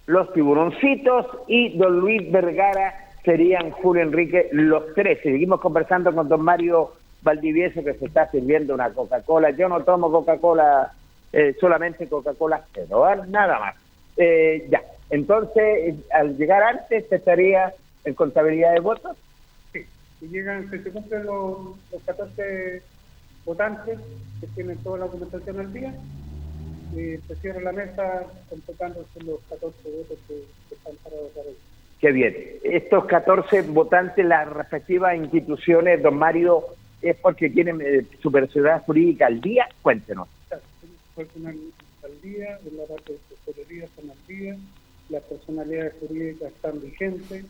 los tiburoncitos y don Luis Vergara serían Julio Enrique los tres. Seguimos conversando con don Mario Valdivieso que se está sirviendo una Coca-Cola. Yo no tomo Coca-Cola, eh, solamente Coca-Cola cero, ¿vale? nada más. Eh, ya, entonces al llegar antes se estaría en contabilidad de votos. Sí, si llegan, si se cumplen los, los 14 votantes que tienen toda la documentación al día, eh, se cierra la mesa completándose los 14 votos que, que están para ahí. Qué bien. Estos 14 votantes, las respectivas instituciones, don Mario, ¿es porque tienen eh, su personalidad jurídica al día? Cuéntenos. Personal al día, en la parte de tesorería están al día, las personalidades jurídicas están vigentes,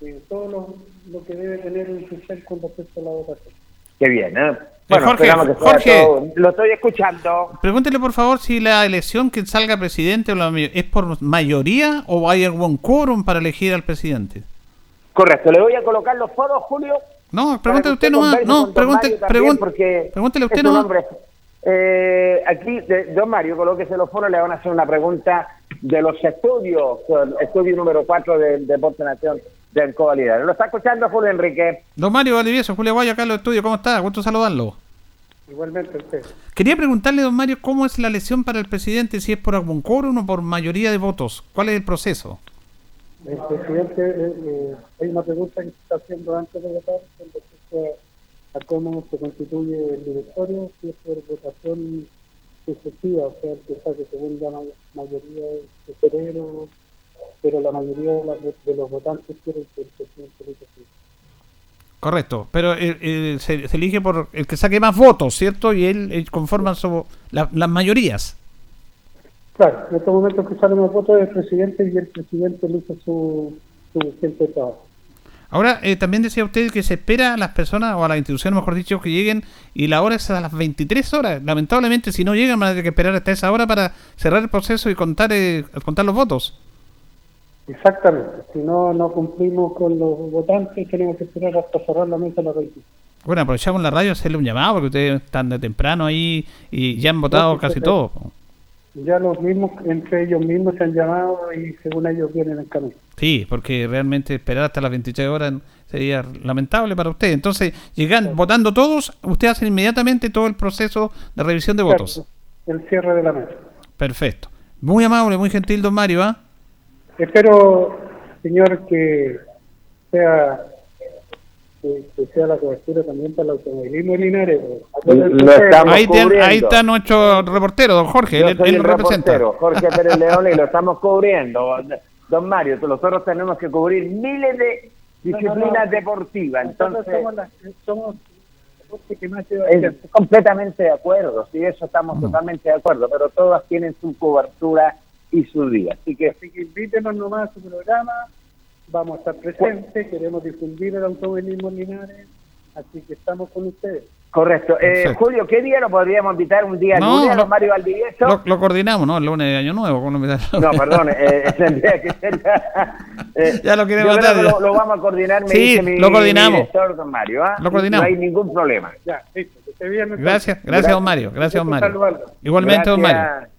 eh, todo lo, lo que debe tener un fiscal con respecto a la votación. Qué bien, ¿eh? Bueno, Jorge, que Jorge. todo- Lo estoy escuchando. Pregúntele por favor si la elección que salga presidente es por mayoría o hay algún quórum para elegir al presidente. Correcto. Le voy a colocar los foros, Julio. No, pregúntele que usted nomás. No, pregunte, pregunte, porque pregúntele usted nomás. hombre. Eh, aquí, de- don Mario, colóquese los foros, le van a hacer una pregunta de los estudios, el estudio número 4 del Deporte Nación de Líder. ¿Lo está escuchando, Julio Enrique? Don Mario Valdivieso, Julio Guaya, acá en los estudios, ¿cómo está? Gusto saludarlo. Igualmente usted. Quería preguntarle, don Mario, ¿cómo es la elección para el presidente? Si es por algún quórum o por mayoría de votos. ¿Cuál es el proceso? El presidente, eh, eh, hay una pregunta que se está haciendo antes de votar con respecto a, cómo se constituye el directorio, si es por votación sucesiva, o sea, que saque según la ma- mayoría de febrero, pero la mayoría de, las- de los votantes quieren que el presidente así. Correcto, pero eh, eh, se, se elige por el que saque más votos, ¿cierto? Y él, él conforma la- las mayorías. Claro, en estos momentos que salen los votos del presidente y el presidente elige su, su de trabajo. Ahora, eh, también decía usted que se espera a las personas, o a las instituciones, mejor dicho, que lleguen, y la hora es a las 23 horas. Lamentablemente, si no llegan, van a tener que esperar hasta esa hora para cerrar el proceso y contar, eh, contar los votos. Exactamente, si no, no cumplimos con los votantes, tenemos que esperar hasta cerrar la mesa a las 20. Bueno, aprovechamos la radio a hacerle un llamado, porque ustedes están de temprano ahí y ya han votado No, casi eh, todo. Ya los mismos, entre ellos mismos se han llamado y según ellos vienen en camino. Sí, porque realmente esperar hasta las 23 horas sería lamentable para usted. Entonces, llegan votando todos, usted hace inmediatamente todo el proceso de revisión de votos. El cierre de la mesa. Perfecto. Muy amable, muy gentil, don Mario, ¿ah? Espero, señor, que sea que, que sea la cobertura también para el automovilismo en Linares. Estamos Ahí, ten- cubriendo. ahí está nuestro reportero, don Jorge, Yo él, soy él el representa. reportero, Jorge Pérez León, y lo estamos cubriendo. Don Mario, nosotros tenemos que cubrir miles de disciplinas No, no, no. deportivas. Nosotros Entonces, somos, la- somos que más lleva es completamente de acuerdo, sí, eso estamos totalmente de acuerdo, pero todas tienen su cobertura y su día. Así que Así que invítenos nomás a su programa, vamos a estar presentes, queremos difundir el automovilismo en Linares, así que estamos con ustedes. Correcto. Eh. Julio, ¿qué día lo podríamos invitar? ¿Un día No, lunes a lo- don Mario Valdivieso? Lo, lo coordinamos, ¿no? El lunes de Año Nuevo. No, perdón, eh, tendría que ser... eh, Ya lo quiere yo creo que. Lo, lo vamos a coordinar, me Sí, dice mi, lo coordinamos. mi director, don Mario. ¿ah? Lo coordinamos. No hay ningún problema. Ya, listo, entonces. Gracias, gracias, don Mario. Gracias, don Mario. Igualmente, don Mario. Gracias-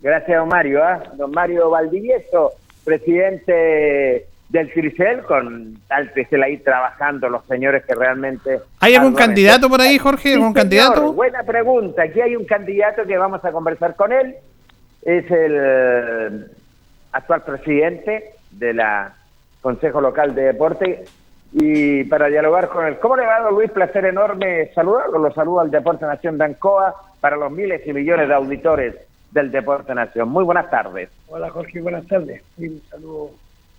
Gracias, don Mario. ¿ah? Don Mario Valdivieso, presidente del CIRCEL, con tal que estén ahí trabajando los señores que realmente... ¿Hay algún candidato por ahí, Jorge? Sí, ¿Algún señor, candidato? Buena pregunta. Aquí hay un candidato que vamos a conversar con él. Es el eh, actual presidente de la Consejo Local de Deporte. Y para dialogar con él, ¿cómo le va, don Luis? Placer enorme saludarlo. Lo saludo al Deporte Nación de Ancoa para los miles y millones de auditores del Deporte Nación. Muy buenas tardes. Hola Jorge, buenas tardes. Y un saludo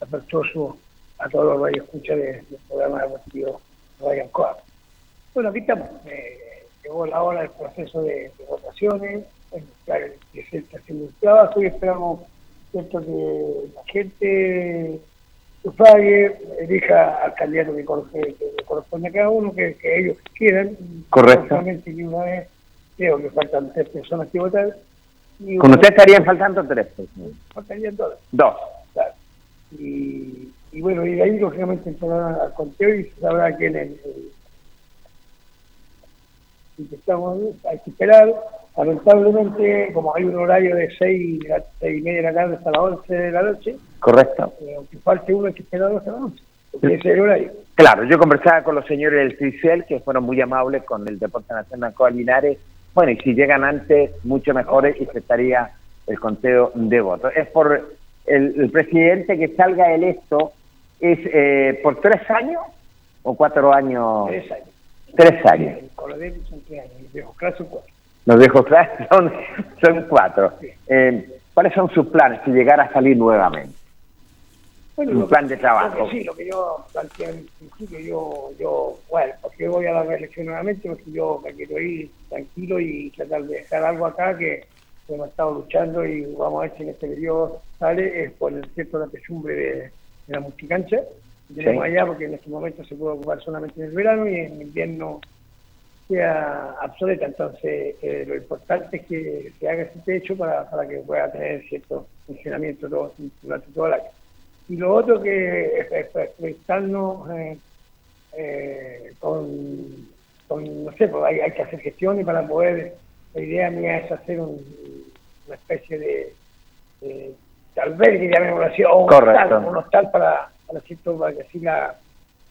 afectuoso a todos los radioescuchas de- del programa deportivo Radio Ancoa. Bueno, aquí estamos. Eh, llegó la hora del proceso de, de votaciones. Bueno, claro, el presidente haciendo un trabajo y esperamos cierto, que la gente sufrague, elija al candidato que, cor- que- que corresponde a cada uno, que, que ellos quieran. Correcto. Solamente que una vez creo que faltan tres personas que votar. Y Con usted estarían faltando tres. pues. faltarían dos. Dos. Y, y bueno, y de ahí lógicamente entrará al conteo y se sabrá quién es el. estamos, hay que esperar. Lamentablemente, como hay un horario de seis, de las seis y media de la tarde hasta las 11 de la noche, Correcto. eh, aunque falte uno, hay que esperar hasta la noche. Porque ese es el horario. Claro, yo conversaba con los señores del CICEL que fueron muy amables con el Deporte Nacional Ancoa Linares. Bueno, y si llegan antes, mucho mejores y se estaría el conteo de votos. Es por el, el presidente que salga electo, ¿es eh, por tres años o cuatro años? Tres años. Tres años. El Colodetti son tres años, cuatro. Los viejos cracks son, son cuatro. Eh, ¿Cuáles son sus planes si llegara a salir nuevamente? Bueno, Un plan que- de trabajo. sí, lo que yo planteé en principio, yo, yo, bueno, porque voy a la reelección nuevamente, porque yo me quiero ir tranquilo y tratar de dejar algo acá que hemos estado luchando y vamos a ver si en este periodo sale, es por el cierto la techumbre de, de la multicancha que tenemos Sí. allá, porque en este momento se puede ocupar solamente en el verano y en invierno sea obsoleta. Entonces, eh, lo importante es que se haga ese techo para, para que pueda tener cierto funcionamiento todo- durante todo el año. Y lo otro que es, es- eh, eh, con, con, no sé, pues hay, hay que hacer gestiones para poder, la idea mía es hacer un- una especie de, de, de albergue, llamémoslo así, o un hostal, un hostal para, para, cierto, para que así la,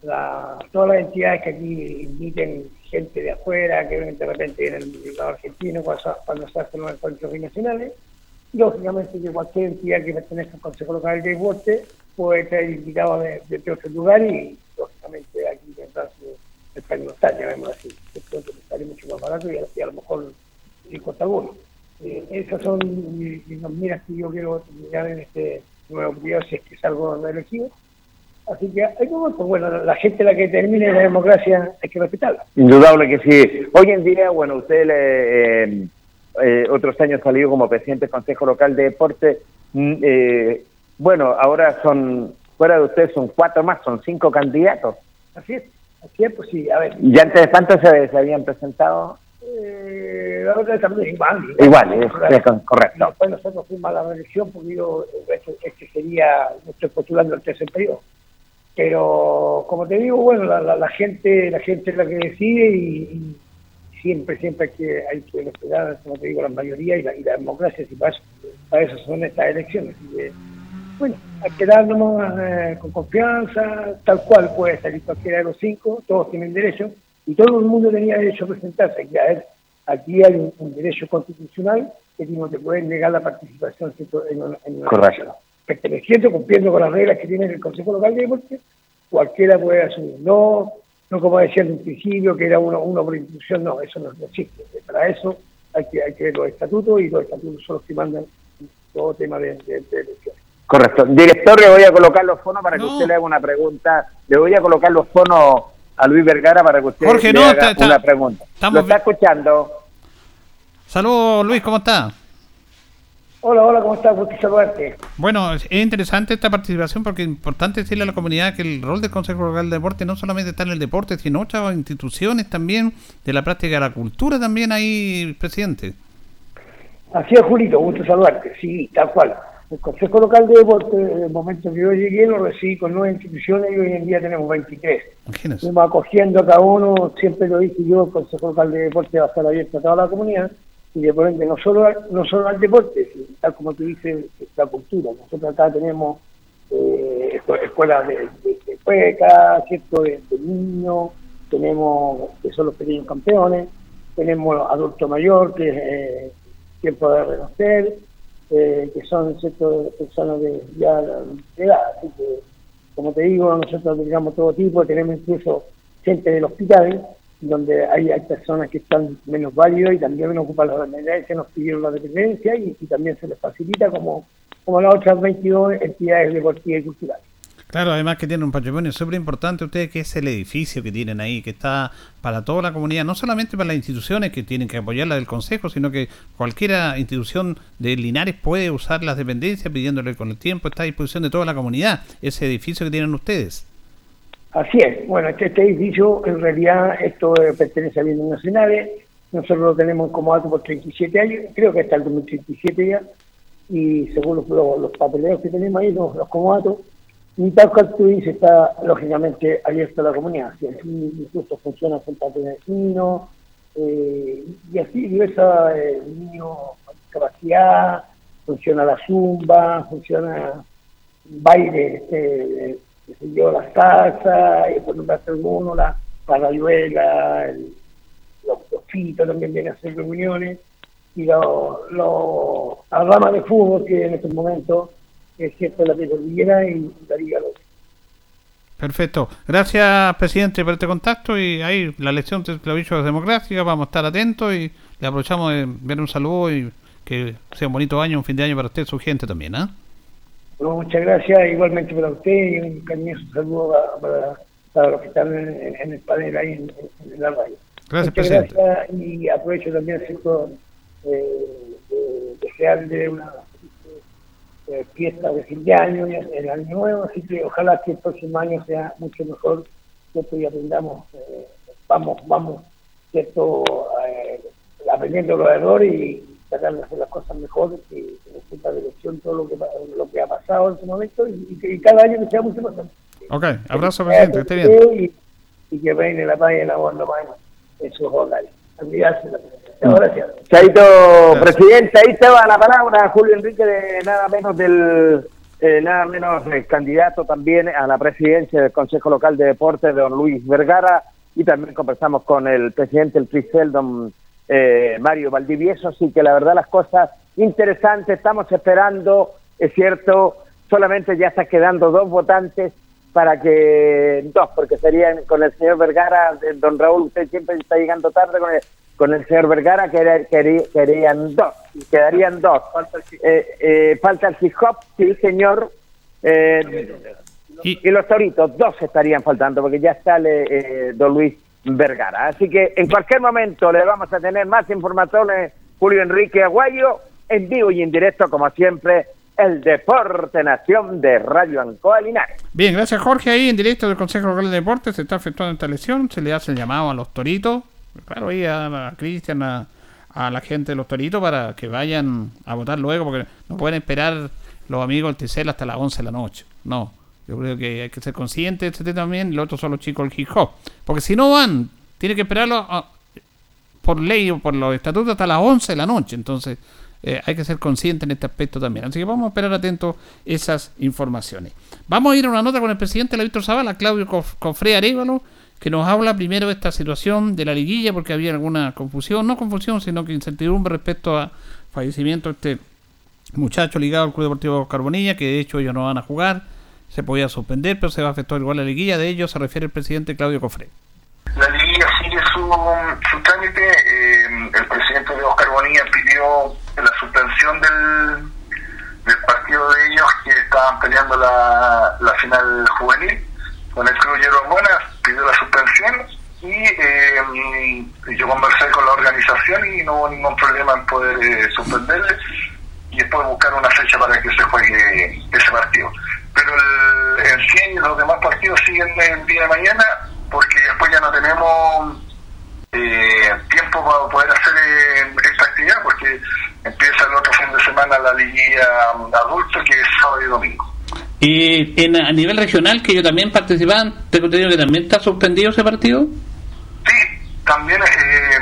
la, todas las entidades que aquí inviten gente de afuera, que de repente en el mercado argentino cuando, cuando se hacen los encuentros binacionales, lógicamente que cualquier entidad que pertenezca al Consejo Local de Deporte puede traer invitados de, de otros lugares y lógicamente aquí tendrá su el llamémoslo así, que pronto que sale mucho más barato y a, y a lo mejor sí cuesta alguno. Eh, esas son dos miras que yo quiero terminar en este nuevo periodo si es que salgo reelegido. Así que hay pues bueno, la, gente la que termine la democracia hay que respetarla. Indudable que sí. Hoy en día, bueno, usted le, eh, eh, otros años ha salido como presidente del Consejo Local de Deporte. Mm, eh, bueno, ahora son, fuera de usted, son cuatro más, son cinco candidatos. Así es, así es, pues sí, a ver. ¿Y antes de cuánto se, se habían presentado? Eh, la otra también igual. Igual, es- es correcto. No, pues nosotros fuimos a la reelección porque yo, este, este sería, estoy postulando el tercer periodo. Pero, como te digo, bueno, la, la, la gente la gente es la que decide y, y siempre, siempre hay que, hay que respetar, como te digo, la mayoría y la, y la democracia, si para eso, para eso son estas elecciones. Así que, bueno, hay que darnos eh, con confianza, tal cual puede salir cualquiera de los cinco, todos tienen derecho, y todo el mundo tenía derecho a presentarse. Aquí, a ver, aquí hay un, un derecho constitucional que no te pueden negar la participación ¿cierto? en una, en una Correcto. Perteneciendo, cumpliendo con las reglas que tiene el Consejo Local de Deporte, cualquiera puede asumir. No, no como decía en un principio, que era uno, uno por institución, no, eso no, no existe. Para eso hay que, hay que ver los estatutos y los estatutos son los que mandan todo tema de, de, de elecciones. Correcto. Director, le voy a colocar los fonos para que usted le haga una pregunta. Le voy a colocar los fonos a Luis Vergara para que usted Jorge, le no, haga está- está- una pregunta. estamos Lo está escuchando. Saludos Luis, ¿cómo está? Hola, hola, ¿cómo estás? Gusto saludarte. Bueno, es es interesante esta participación porque es importante decirle a la comunidad que el rol del Consejo Local de Deporte no solamente está en el deporte, sino otras instituciones también de la práctica de la cultura también ahí, presidente. Así es, Julito, gusto saludarte. Sí, tal cual. El Consejo Local de Deporte, en el momento que yo llegué, lo recibí con nueve instituciones y hoy en día tenemos 23. Imagínese. Fuimos acogiendo a cada uno, siempre lo dije yo, el Consejo Local de Deporte va a estar abierto a toda la comunidad y de por ende no solo, al- no solo al deporte, sino tal como tú dices, la cultura. Nosotros acá tenemos eh, escu- escuelas de, de, de cueca, ¿cierto? De, de niños, tenemos que son los pequeños campeones, tenemos adulto mayor, que es eh, tiempo de reconocer, eh, que son ¿cierto? personas de ya de edad. Así que, como te digo, nosotros digamos todo tipo, tenemos incluso gente del hospital, donde hay, hay personas que están menos válidas y también ocupan la dependencia, nos pidieron la dependencia y, y también se les facilita como, como las otras 22 entidades deportivas y culturales. Claro, además que tiene un patrimonio súper importante ustedes, que es el edificio que tienen ahí, que está para toda la comunidad, no solamente para las instituciones que tienen que apoyar del Consejo, sino que cualquier institución de Linares puede usar las dependencias pidiéndole con el tiempo, está a disposición de toda la comunidad, ese edificio que tienen ustedes. Así es. Bueno, este, este edificio, en realidad, esto eh, pertenece a bienes nacionales. Nosotros lo tenemos como dato por 37 años, creo que hasta el 2037 ya. Y según los, los, los papeleos que tenemos ahí, los, los comodatos, cual tú dices, está lógicamente abierto a la comunidad. Así, así incluso funciona con patio de vecinos, eh, y así diversos eh, niños con discapacidad, funciona la zumba, funciona baile, eh, qué sé yo, la salsa, y por nombrarte alguno, la, la rayuela, el, los, los también vienen a hacer reuniones, y los lo, la rama de fútbol que en estos momentos es cierto la Cordillera y la Liga. Perfecto. Gracias, presidente, por este contacto y ahí la elección de esclavicho democrática. Vamos a estar atentos y le aprovechamos de ver un saludo y que sea un bonito año, un fin de año para usted su gente también. ¿ah? Bueno, muchas gracias, igualmente para usted y un cariñoso saludo para, para, los que están en, en el panel ahí en, en la radio. Gracias, Muchas presidente. gracias y aprovecho también ¿cierto? Eh, de desearle una eh, fiesta de fin de año el año nuevo, así que ojalá que el próximo año sea mucho mejor ¿cierto? y aprendamos, eh, vamos, vamos, ¿cierto? Eh, aprendiendo los errores y tratando de hacer las cosas mejor, que, nos lección todo lo que, lo que ha pasado en este momento y, y y cada año que sea mucho mejor. Ok, abrazo, presidente, esté bien. Y, y que reine la paz y el amor nomás en sus hogares. Olvidarse la gracias. Chaito, presidente, ahí te va la palabra, Julio Enrique, de nada menos del eh, nada menos el candidato también a la presidencia del Consejo Local de Deportes, don Luis Vergara, y también conversamos con el presidente del PRICEL, don eh, Mario Valdivieso, así que la verdad las cosas interesantes, estamos esperando, es cierto, solamente ya está quedando dos votantes para que, dos, porque serían con el señor Vergara, eh, don Raúl, usted siempre está llegando tarde con el, con el señor Vergara, quer- quer- querían dos, quedarían dos. Eh, eh, falta el hip hop, sí, señor. Eh, y, los toritos, dos estarían faltando, porque ya sale eh, don Luis Vergara. Así que en cualquier momento le vamos a tener más informaciones, Julio Enrique Aguayo, en vivo y en directo, como siempre, el Deporte Nación de Radio Ancoa Linares. Bien, gracias Jorge. Ahí en directo del Consejo Local de Deportes se está efectuando esta elección. Se le hace el llamado a los toritos. Claro, ahí a, a Cristian, a, a la gente de los toritos para que vayan a votar luego, porque no pueden esperar los amigos del Ticel hasta las 11 de la noche. No, yo creo que hay que ser conscientes de este también. Los otros son los chicos del hip. Porque si no van, tiene que esperarlo a- por ley o por los estatutos hasta las 11 de la noche. Entonces, eh, hay que ser consciente en este aspecto también. Así que vamos a esperar atentos esas informaciones. Vamos a ir a una nota con el presidente de la Víctor Zavala, Claudio Cof- Cofré Arevalo, que nos habla primero de esta situación de la liguilla, porque había alguna confusión, no confusión, sino que incertidumbre respecto a fallecimiento de este muchacho ligado al Club Deportivo Carbonilla, que de hecho ellos no van a jugar, se podía suspender, pero se va a afectar igual la liguilla. De ello se refiere el presidente Claudio Cofré. La liguilla sigue su, su trámite. eh, el presidente de Oscar Bonilla pidió la suspensión del, del partido de ellos que estaban peleando la, la final juvenil con el club Hierbas Buenas, pidió la suspensión y eh, yo conversé con la organización y no hubo ningún problema en poder eh, suspenderle y después buscar una fecha para que se juegue ese partido. Pero el, en sí los demás partidos siguen el día de mañana porque después ya no tenemos eh, tiempo para poder hacer eh, esta actividad porque empieza el otro fin de semana la liguilla adulto que es sábado y domingo. Y en, a nivel regional, que yo también participaban, tengo entendido que también está suspendido ese partido. También eh,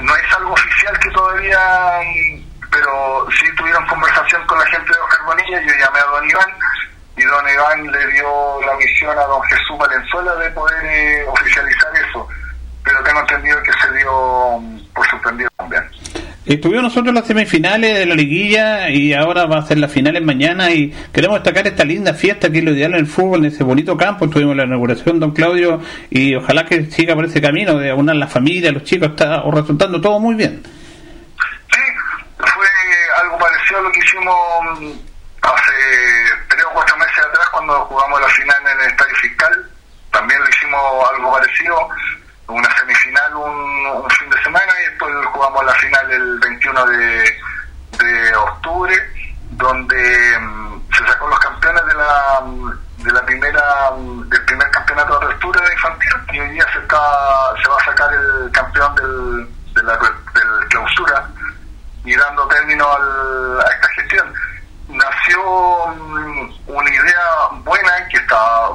no es algo oficial que todavía, pero sí tuvieron conversación con la gente de Oscar Bonilla, yo llamé a don Iván y don Iván le dio la misión a don Jesús Valenzuela de poder eh, oficializar eso, pero tengo entendido que se dio mm, por suspendido también. Estuvimos nosotros las semifinales de la liguilla y ahora va a ser las finales mañana y queremos destacar esta linda fiesta que es lo ideal en el fútbol, en ese bonito campo. Estuvimos la inauguración, don Claudio, y ojalá que siga por ese camino de aunar la familia, los chicos, está resultando todo muy bien. Fue algo parecido a lo que hicimos mm, hace tres o cuatro meses atrás cuando jugamos la final en el Estadio Fiscal. También lo hicimos algo parecido, una semifinal un, un fin de semana y después jugamos la final el 21 de, de octubre, donde mm, se sacó los campeones de la mm, de la primera mm, del primer campeonato de apertura de infantil y hoy día se está se va a sacar el campeón del, de la del clausura y dando término al- a esta gestión. Nació mm, una idea buena que está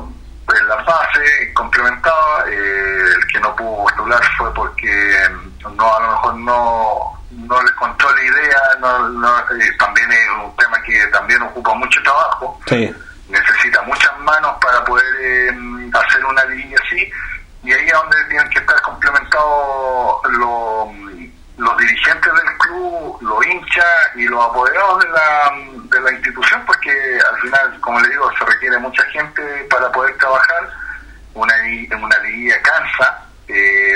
en la base, complementada. eh, el que no pudo postular fue porque mm, no a lo mejor no, no le encontró la idea. No, no, eh, también es un tema que también ocupa mucho trabajo Sí. necesita muchas manos para poder eh, hacer una liguilla así y ahí es donde tienen que estar complementados los, los dirigentes del club, los hinchas y los apoderados de la, de la institución porque al final, como le digo, se requiere mucha gente para poder trabajar una, li- una liguilla cansa, eh,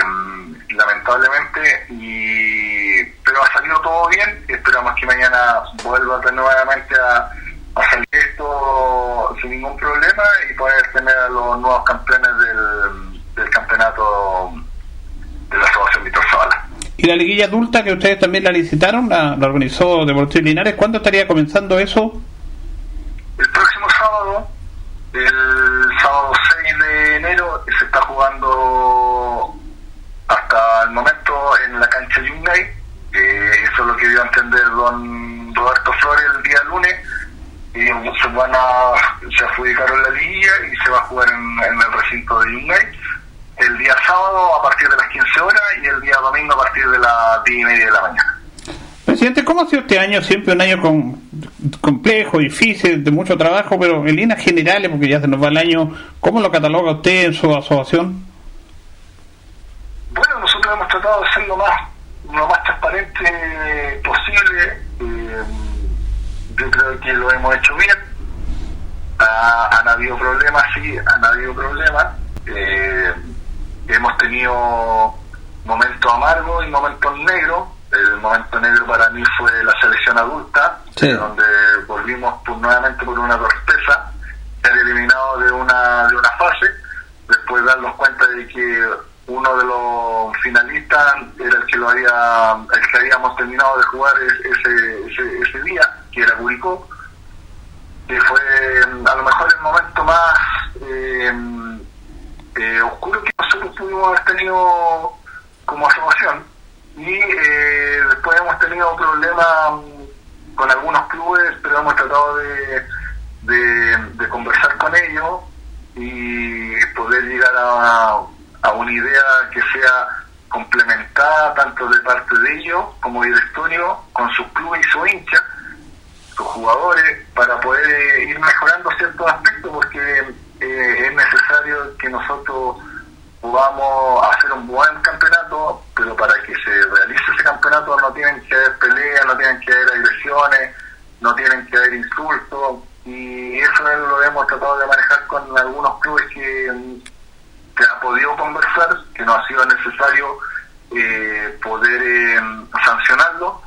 lamentablemente, y pero ha salido todo bien. Esperamos que mañana vuelva de nuevamente a, a salir esto sin ningún problema y poder tener a los nuevos campeones del, del campeonato de la Asociación Víctor Zavala. Y la liguilla adulta que ustedes también la licitaron, la, la organizó Deportivo Linares, ¿cuándo estaría comenzando eso? El próximo sábado, el sábado 6 de enero, se está jugando hasta el momento en la cancha Yungay. Eh, eso es lo que dio a entender don Roberto Flores el día lunes. Y se van a, se adjudicaron la liguilla y se va a jugar en, en el recinto de Yungay el día sábado a partir de las 15 horas y el día domingo a partir de las 10 y media de la mañana. Presidente, ¿cómo ha sido este Siempre un año con, complejo, difícil, de mucho trabajo, pero en líneas generales, porque ya se nos va el año, ¿cómo lo cataloga usted en su asociación? Bueno, nosotros hemos tratado de ser lo más, lo más transparente posible. Eh, yo creo que lo hemos hecho bien. Ha- han habido problemas, sí, han habido problemas. Eh, hemos tenido momentos amargos y momentos negros. El momento negro para mí fue la selección adulta, Sí. donde volvimos por- nuevamente por una torpeza, ser eliminado de una, de una fase, después darnos cuenta de que uno de los finalistas era el que lo había, el que habíamos terminado de jugar es- ese, ese, ese día, que era Curicó, que fue mm, a lo mejor el momento más eh, eh, oscuro que nosotros pudimos haber tenido como asociación y eh, después hemos tenido problemas con algunos clubes pero hemos tratado de, de, conversar con ellos y poder llegar a, a una idea que sea complementada tanto de parte de ellos como directorio con sus clubes y sus hinchas sus jugadores para poder eh, ir mejorando ciertos aspectos porque eh, es necesario que nosotros podamos hacer un buen campeonato, pero para que se realice ese campeonato no tienen que haber peleas, no tienen que haber agresiones, no tienen que haber insultos y eso es lo hemos tratado de manejar con algunos clubes que, mm, que ha podido conversar, que no ha sido necesario eh, poder eh, sancionarlo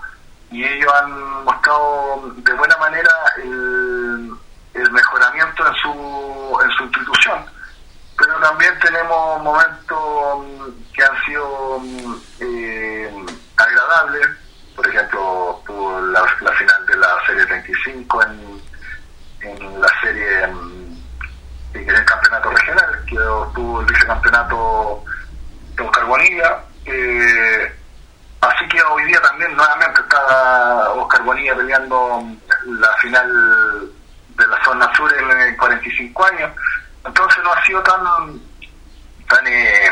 y ellos han mostrado de buena manera el, el mejoramiento en su, en su institución. Pero también tenemos momentos que han sido eh, agradables, por ejemplo, tuvo la, final de la Serie 35 en, en la Serie era el campeonato regional, que tuvo el vicecampeonato de Oscar Bonilla. eh, Así que hoy día también nuevamente está Oscar Bonilla peleando la final de la zona sur en 45 años. Entonces no ha sido tan tan eh,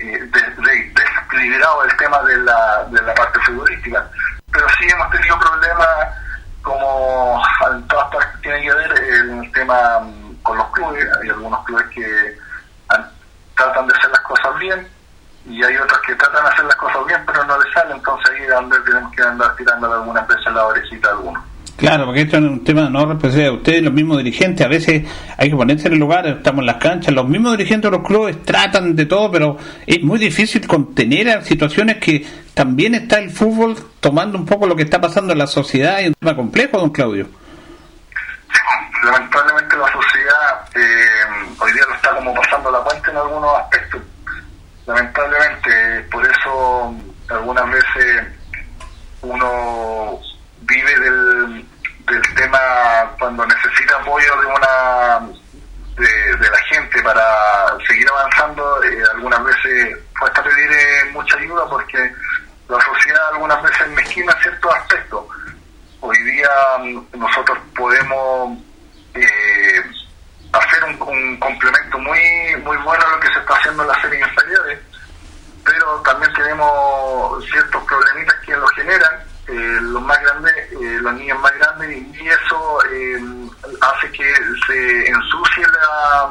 eh, de- de- desequilibrado el tema de la, de la parte futbolística. Pero sí hemos tenido problemas como en todas partes tiene que ver el tema mm, con los clubes. Hay algunos clubes que han- tratan de hacer las cosas bien y hay otros que tratan de hacer las cosas bien pero no les sale, entonces ahí es donde tenemos que andar tirando algunas veces la orejita a algunos. Claro, porque esto es un tema no responsabilidad de ustedes, los mismos dirigentes, a veces hay que ponerse en el lugar, estamos en las canchas, los mismos dirigentes de los clubes tratan de todo, pero es muy difícil contener a situaciones que también está el fútbol tomando un poco lo que está pasando en la sociedad y un tema complejo, don Claudio. lamentablemente la sociedad eh, hoy día lo está como pasando la cuenta en algunos aspectos. Lamentablemente, por eso algunas veces uno vive del, del tema cuando necesita apoyo de una de, la gente para seguir avanzando, eh, algunas veces cuesta pedir eh, mucha ayuda porque la sociedad algunas veces mezquina ciertos aspectos. Hoy día mm, nosotros podemos eh, hacer un, un complemento muy muy bueno a lo que se está haciendo en las series inferiores, pero también tenemos ciertos problemitas que lo generan, eh, los más grandes, eh, los niños más se ensucie la,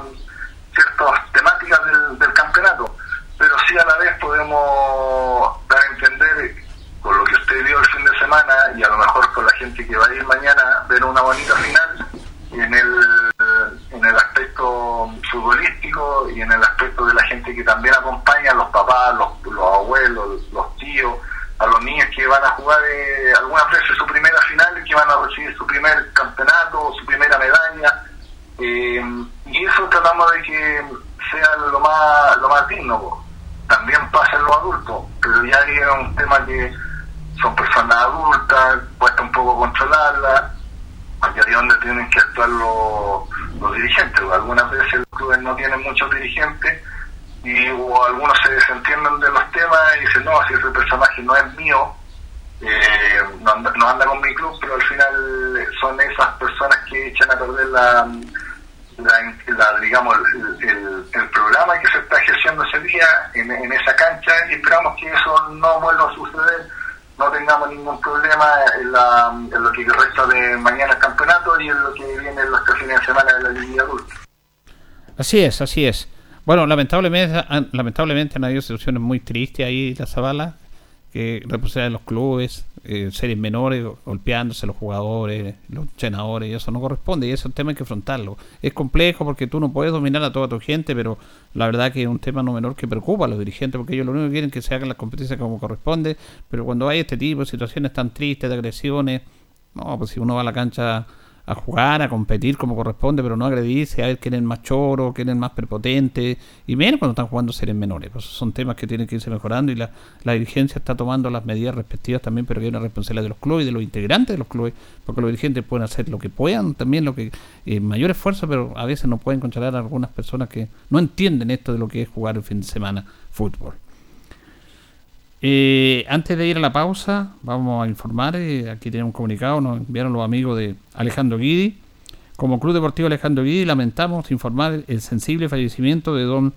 ciertas temáticas del, del campeonato, pero sí a la vez podemos dar a entender con lo que usted vio el fin de semana y a lo mejor con la gente que va a ir mañana ver una bonita final en el en el aspecto futbolístico y en el aspecto gente que también acompaña, los papás, los, los abuelos, los tíos, a los niños que van a jugar eh, algunas veces su primera final y que van a recibir su primer campeonato, su primera medalla. Eh, y eso tratamos de que sea lo más, lo más digno. po. También pasa en los adultos, pero ya es un tema que son personas adultas, cuesta un poco controlarlas, y ahí es donde tienen que actuar los, los dirigentes. po. Algunas veces los clubes no tienen muchos dirigentes y o algunos se desentienden de los temas y dicen, no, si ese personaje no es mío, eh, no, anda, no anda con mi club, pero al final son esas personas que echan a perder la, la, la, digamos el, el, el programa que se está ejerciendo ese día en, en esa cancha y esperamos que eso no vuelva a suceder no tengamos ningún problema en, la, en lo que resta de mañana el campeonato y en lo que viene los tres fines de semana de la Liga Adulta. Así es, así es. Bueno, lamentablemente, lamentablemente han habido situaciones muy tristes ahí en la Zabala, que representan los clubes, eh, series menores golpeándose los jugadores, los entrenadores, y eso no corresponde, y ese es un tema hay que afrontarlo. Es complejo porque tú no puedes dominar a toda tu gente, pero la verdad que es un tema no menor que preocupa a los dirigentes, porque ellos lo único que quieren es que se hagan las competencias como corresponde, pero cuando hay este tipo de situaciones tan tristes, de agresiones, no, pues si uno va a la cancha a jugar, a competir como corresponde, pero no agredirse, a ver quién es más choro, quién es más prepotente, y menos cuando están jugando seres menores. Pues son temas que tienen que irse mejorando y la, la dirigencia está tomando las medidas respectivas también, pero que hay una responsabilidad de los clubes y de los integrantes de los clubes, porque los dirigentes pueden hacer lo que puedan, también lo que eh, mayor esfuerzo, pero a veces no pueden controlar a algunas personas que no entienden esto de lo que es jugar el fin de semana fútbol. Eh, antes de ir a la pausa, vamos a informar. eh, aquí tenemos un comunicado, nos enviaron los amigos de Alejandro Guidi. Como Club Deportivo Alejandro Guidi, lamentamos informar el sensible fallecimiento de don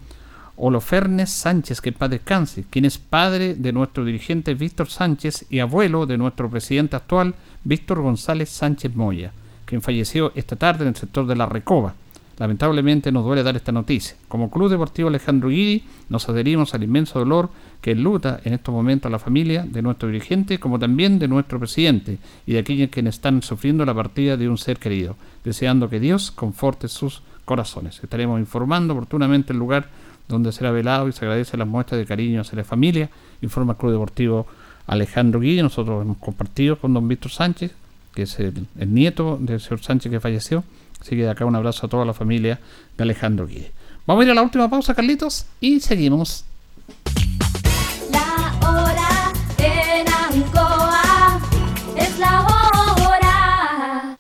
Holofernes Sánchez, que en paz descanse, quien es padre de nuestro dirigente Víctor Sánchez y abuelo de nuestro presidente actual, Víctor González Sánchez Moya, quien falleció esta tarde en el sector de La Recoba. Lamentablemente nos duele dar esta noticia. Como Club Deportivo Alejandro Guidi nos adherimos al inmenso dolor que enluta en estos momentos a la familia de nuestro dirigente, como también de nuestro presidente y de aquellos quienes están sufriendo la partida de un ser querido, deseando que Dios conforte sus corazones. Estaremos informando oportunamente el lugar donde será velado y se agradece las muestras de cariño hacia la familia, informa el Club Deportivo Alejandro Guidi. Nosotros hemos compartido con don Víctor Sánchez, que es el nieto del señor Sánchez que falleció. Así que de acá un abrazo a toda la familia de Alejandro Guide. Vamos a ir a la última pausa, Carlitos, y seguimos. La hora en Ancoa es la hora.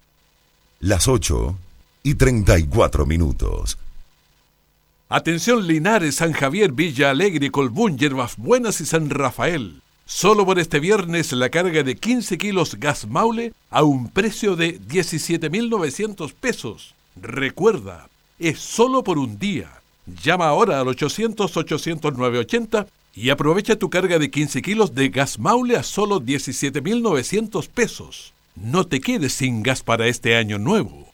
Las 8 y 34 minutos. Atención Linares, San Javier, Villa Alegre, Colbún, Yerbas Buenas y San Rafael. Solo por este viernes la carga de 15 kilos gas maule a un precio de 17.900 pesos. Recuerda, es solo por un día. Llama ahora al 800-800-980 y aprovecha tu carga de 15 kilos de gas maule a solo 17.900 pesos. No te quedes sin gas para este año nuevo.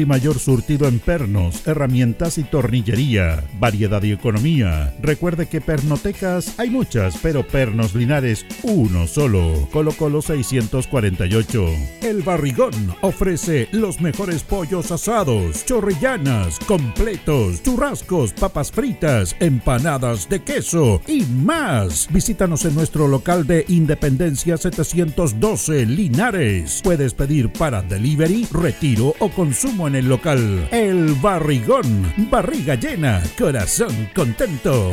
y mayor surtido en pernos, herramientas y tornillería. Variedad y economía. Recuerde que pernotecas hay muchas, pero pernos Linares uno solo. Colo Colo 648. El Barrigón ofrece los mejores pollos asados, chorrillanas, completos, churrascos, papas fritas, empanadas de queso y más. Visítanos en nuestro local de Independencia 712 Linares. Puedes pedir para delivery, retiro o consumo en el local. El Barrigón, barriga llena, corazón contento.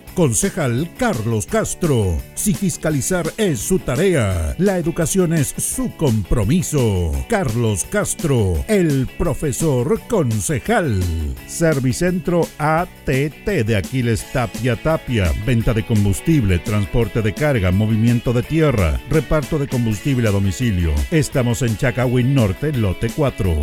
Concejal Carlos Castro. Si fiscalizar es su tarea, la educación es su compromiso. Carlos Castro, el profesor concejal. Servicentro ATT de Aquiles Tapia Tapia. Venta de combustible, transporte de carga, movimiento de tierra, reparto de combustible a domicilio. Estamos en Chacawin Norte, lote 4.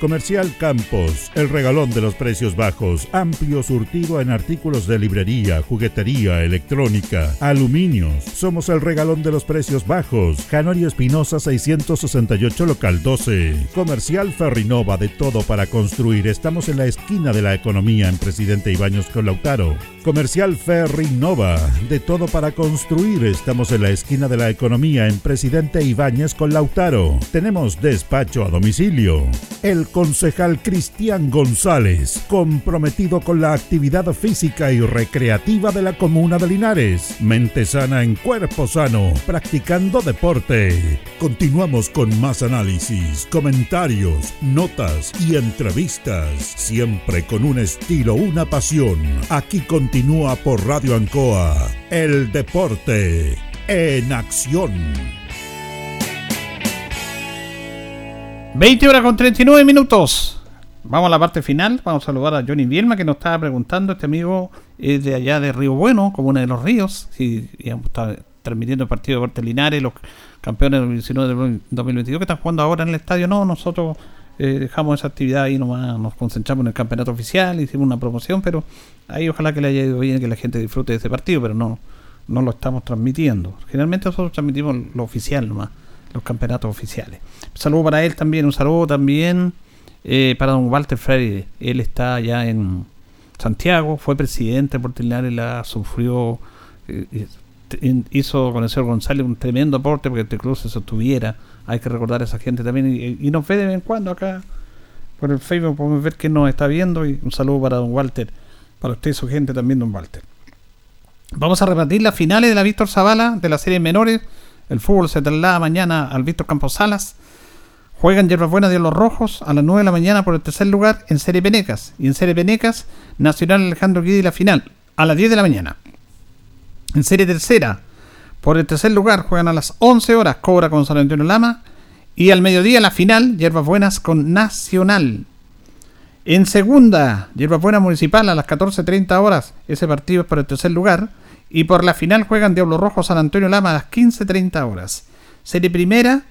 Comercial Campos, el regalón de los precios bajos, amplio surtido en artículos de librería, electrónica, aluminios. Somos el regalón de los precios bajos. Janorio Espinosa 668 local 12. Comercial Ferrinova de todo para construir. Estamos en la esquina de la economía en Presidente Ibaños con Lautaro. Comercial Ferrinova de todo para construir. Estamos en la esquina de la economía en Presidente Ibáñez con Lautaro. Tenemos despacho a domicilio. El concejal Cristian González, comprometido con la actividad física y recreativa de la comuna de Linares. Mente sana en cuerpo sano, practicando deporte. Continuamos con más análisis, comentarios, notas y entrevistas, siempre con un estilo, una pasión. Aquí continúa por Radio Ancoa, el deporte en acción. 20 horas con 39 minutos. Vamos a la parte final. Vamos a saludar a Johnny Bielma que nos estaba preguntando. Este amigo es de allá de Río Bueno, como uno de los ríos. Si digamos, está transmitiendo el partido de Linares, los campeones del 19 del 2022 que están jugando ahora en el estadio. No, nosotros eh, dejamos esa actividad ahí nomás, nos concentramos en el campeonato oficial, hicimos una promoción, pero ahí ojalá que le haya ido bien, que la gente disfrute de ese partido, pero no, no lo estamos transmitiendo. Generalmente nosotros transmitimos lo oficial nomás, los campeonatos oficiales. Un saludo para él también, un saludo también eh, para don Walter Freire. Él está allá en Santiago, fue presidente de Deportes Linares, la sufrió, eh, hizo con el señor González un tremendo aporte porque este club se sostuviera. Hay que recordar a esa gente también y, nos ve de vez en cuando acá por el Facebook, podemos ver que nos está viendo y un saludo para don Walter, para usted y su gente también, don Walter. Vamos a repetir las finales de la Víctor Zavala de la serie menores. El fútbol se traslada mañana al Víctor Campos Salas. Juegan Hierbas Buenas de los Rojos a las 9 de la mañana por el tercer lugar en Serie Penecas. Y en Serie Penecas, Nacional Alejandro Guidi la final a las 10 de la mañana. En serie tercera, por el tercer lugar juegan a las 11 horas Cobra con San Antonio Lama y al mediodía la final Hierbas Buenas con Nacional. En segunda, Hierbas Buenas Municipal a las 14.30 horas, ese partido es por el tercer lugar. Y por la final juegan Diablo Rojo San Antonio Lama a las 15.30 horas. Serie primera,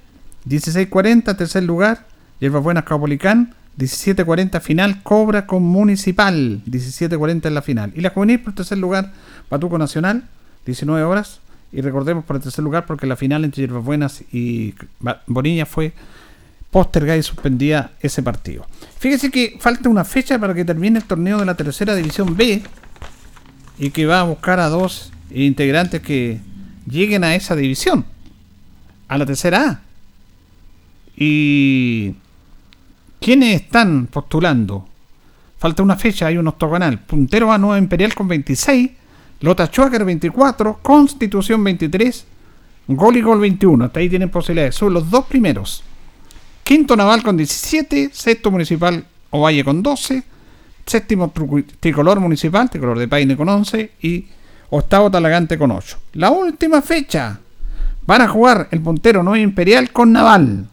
16.40 tercer lugar, Hierbas Buenas Caupolicán, 17.40 final, Cobra con Municipal, 17.40 en la final. Y la juvenil por tercer lugar, Patuco Nacional, 19 horas. Y recordemos por el tercer lugar porque la final entre Hierbas Buenas y Bonilla fue postergada y suspendida ese partido. Fíjese que falta una fecha para que termine el torneo de la tercera división B y que va a buscar a dos integrantes que lleguen a esa división, a la tercera A. Y ¿quiénes están postulando? Falta una fecha, hay un octogonal. Puntero A Nueva Imperial con 26, Lota Schwager 24, Constitución 23, Gol y Gol 21. Hasta ahí tienen posibilidades. Son los dos primeros. Quinto Naval con 17, sexto Municipal Ovalle con 12, séptimo Tricolor Municipal, Tricolor de Paine con 11 y octavo Talagante con 8. La última fecha van a jugar el puntero Nueva Imperial con Naval.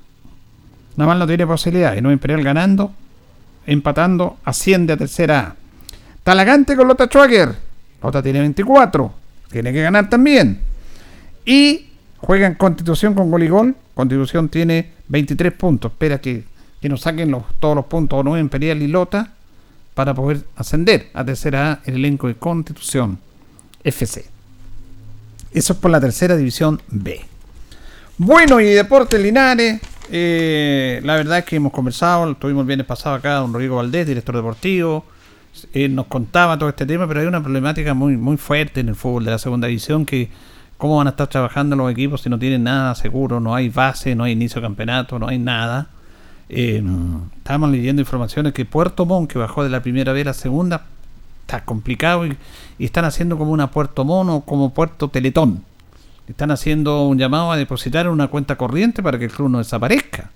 Naval no tiene posibilidades, Nueva Imperial ganando, empatando, asciende a tercera A. Talagante con Lota Schwager, Lota tiene 24, tiene que ganar también. Y juegan Constitución con gol y gol. Constitución tiene 23 puntos. Espera que, que nos saquen los, todos los puntos o Nueva Imperial y Lota para poder ascender a tercera A el elenco de Constitución FC. Eso es por la tercera división B. Bueno, y Deportes Linares. eh, la verdad es que hemos conversado, tuvimos el viernes pasado acá, don Rodrigo Valdés, director deportivo. Eh, nos contaba todo este tema, pero hay una problemática muy, muy fuerte en el fútbol de la segunda división que cómo van a estar trabajando los equipos si no tienen nada seguro, no hay base, no hay inicio de campeonato, no hay nada. Eh, estábamos leyendo informaciones que Puerto Montt, que bajó de la primera vez a la segunda, está complicado y, y están haciendo como una Puerto Montt o como Puerto Teletón. Están haciendo un llamado a depositar en una cuenta corriente para que el club no desaparezca.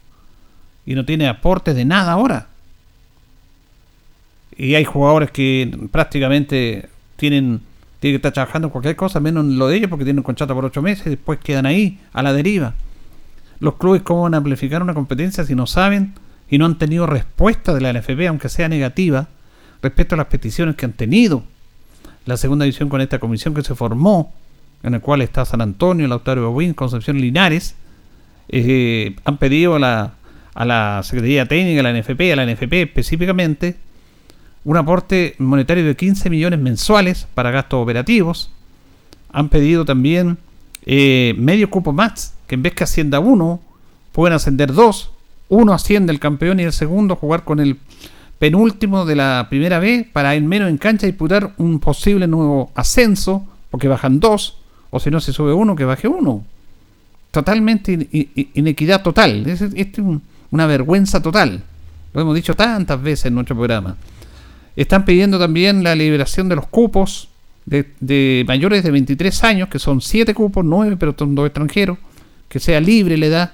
Y no tiene aportes de nada ahora. Y hay jugadores que prácticamente tienen, tienen que estar trabajando en cualquier cosa, menos en lo de ellos, porque tienen un contrato por ocho meses y después quedan ahí, a la deriva. Los clubes, ¿cómo van a amplificar una competencia si no saben y no han tenido respuesta de la NFP, aunque sea negativa, respecto a las peticiones que han tenido? La segunda división con esta comisión que se formó, en la cual está San Antonio, Lautaro Bobín, Concepción Linares, eh, han pedido a la, a la Secretaría Técnica, a la NFP, a la NFP específicamente, un aporte monetario de 15 millones mensuales para gastos operativos. Han pedido también eh, medio cupo más, que en vez que ascienda uno, pueden ascender dos. Uno asciende el campeón y el segundo jugar con el penúltimo de la primera vez para en menos en cancha disputar un posible nuevo ascenso, porque bajan dos, o si no se sube uno, que baje uno. Totalmente in- in- inequidad total. Es, es un- una vergüenza total. Lo hemos dicho tantas veces en nuestro programa. Están pidiendo también la liberación de los cupos de, de mayores de 23 años, que son 7 cupos, 9, pero son dos extranjeros, que sea libre la edad.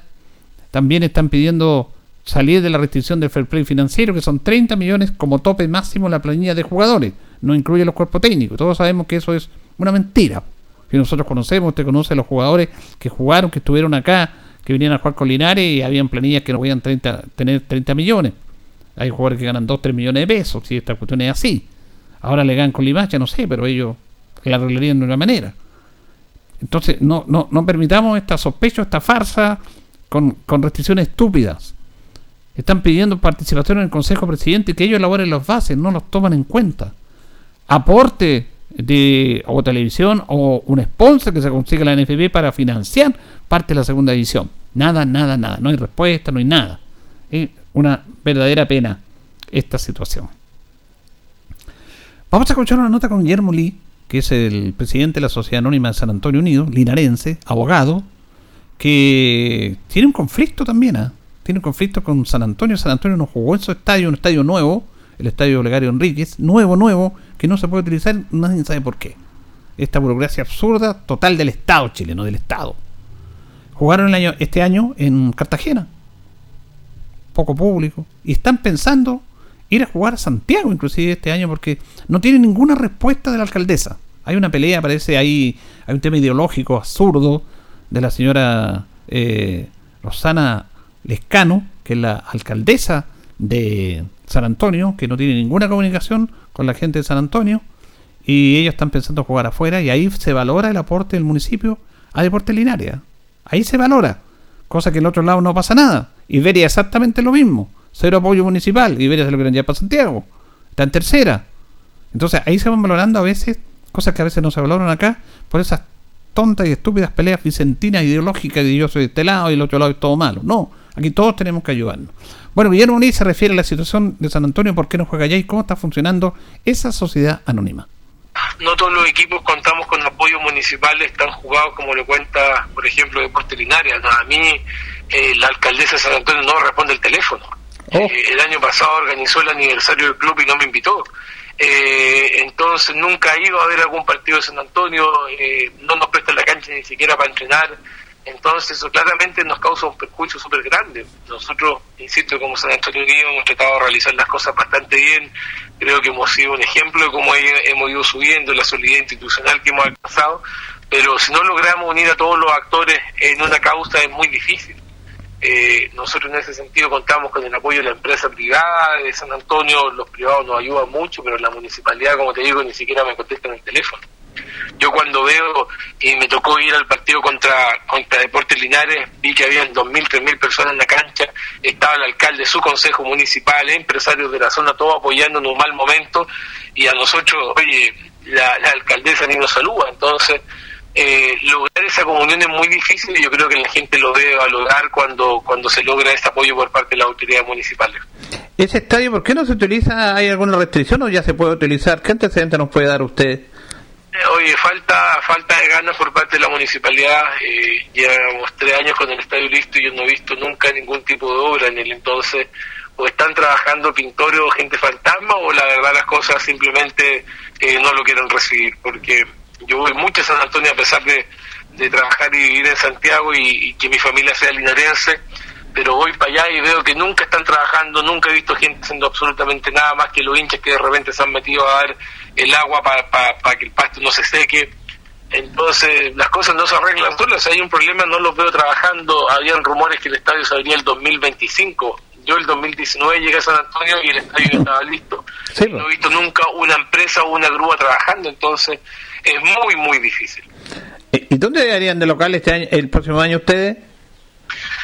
También están pidiendo salir de la restricción del fair play financiero, que son 30 millones como tope máximo la planilla de jugadores. No incluye los cuerpos técnicos. Todos sabemos que eso es una mentira. Si nosotros conocemos, usted conoce a los jugadores que jugaron, que estuvieron acá, que venían a jugar con Linares y habían planillas que no podían 30, tener 30 millones. Hay jugadores que ganan 2, 3 millones de pesos, si esta cuestión es así. Ahora le ganan con Limacha, no sé, pero ellos la arreglarían de una manera. Entonces, no, no, no permitamos esta sospecha, esta farsa con, con restricciones estúpidas. Están pidiendo participación en el Consejo Presidente y que ellos elaboren las bases, no los toman en cuenta. Aporte de o televisión o un sponsor que se consiga la NFB para financiar parte de la segunda división. Nada, nada, nada. No hay respuesta, no hay nada. Es una verdadera pena esta situación. Vamos a escuchar una nota con Guillermo Lee, que es el presidente de la Sociedad Anónima de San Antonio Unido, linarense, abogado, que tiene un conflicto también, ¿ah? tiene un conflicto con San Antonio. San Antonio no jugó en su estadio, un estadio nuevo, el estadio Olegario Enríquez, nuevo, nuevo, que no se puede utilizar, nadie sabe por qué. Esta burocracia absurda total del Estado chileno, del Estado. Jugaron el año, este año en Cartagena, poco público, y están pensando ir a jugar a Santiago inclusive este año porque no tienen ninguna respuesta de la alcaldesa. Hay una pelea, parece, hay, hay un tema ideológico absurdo de la señora eh, Rosana Lescano, que es la alcaldesa de San Antonio, que no tiene ninguna comunicación con la gente de San Antonio, y ellos están pensando jugar afuera, y ahí se valora el aporte del municipio a Deportes Linares. Ahí se valora, cosa que en el otro lado no pasa nada. Iberia exactamente lo mismo, cero apoyo municipal, Iberia se lo quieren llevar para Santiago, está en tercera. Entonces ahí se van valorando a veces cosas que a veces no se valoran acá por esas tontas y estúpidas peleas vicentinas ideológicas de yo soy de este lado y el otro lado es todo malo. No, aquí todos tenemos que ayudarnos. Bueno, Guillermo Muniz se refiere a la situación de San Antonio, por qué no juega allá y cómo está funcionando esa sociedad anónima. No todos los equipos contamos con apoyos municipales tan jugados como le cuenta, por ejemplo, Deportes Linares. No, a mí eh, la alcaldesa de San Antonio no responde el teléfono. Eh, el año pasado organizó el aniversario del club y no me invitó. Eh, entonces nunca he ido a ver algún partido de San Antonio, eh, no nos presta la cancha ni siquiera para entrenar. Entonces eso claramente nos causa un perjuicio súper grande. Nosotros, insisto, como San Antonio Unido hemos tratado de realizar las cosas bastante bien. Creo que hemos sido un ejemplo de cómo he- hemos ido subiendo la solidez institucional que hemos alcanzado. Pero si no logramos unir a todos los actores en una causa es muy difícil. Eh, nosotros en ese sentido contamos con el apoyo de la empresa privada de San Antonio, los privados nos ayudan mucho, pero la municipalidad, como te digo, ni siquiera me contesta en el teléfono. Yo cuando veo y me tocó ir al partido contra, contra Deportes Linares, vi que habían 2.000, 3.000 personas en la cancha, estaba el alcalde, su consejo municipal, empresarios de la zona, todos apoyando en un mal momento, y a nosotros, oye, la, alcaldesa ni nos saluda, entonces eh, lograr esa comunión es muy difícil y yo creo que la gente lo debe valorar cuando, cuando se logra este apoyo por parte de las autoridades municipales. ¿Ese estadio por qué no se utiliza? ¿Hay alguna restricción o ya se puede utilizar? ¿Qué antecedente nos puede dar usted? Eh, Oye, falta falta de ganas por parte de la municipalidad. Eh, llevamos tres años con el estadio listo y yo no he visto nunca ningún tipo de obra en el entonces. O están trabajando pintores o gente fantasma o la verdad las cosas simplemente eh, no lo quieren recibir. Porque yo voy mucho a San Antonio a pesar de, de trabajar y vivir en Santiago y, que mi familia sea linarense. Pero voy para allá y veo que nunca están trabajando, nunca he visto gente haciendo absolutamente nada más que los hinchas que de repente se han metido a dar el agua para que el pasto no se seque. Entonces, las cosas no se arreglan solas. Hay un problema, no los veo trabajando. Habían rumores que el estadio se abría el 2025. Yo el 2019 llegué a San Antonio y el estadio estaba listo. No he visto nunca una empresa o una grúa trabajando. Entonces, es muy, muy difícil. ¿Y dónde harían de local este año, el próximo año ustedes?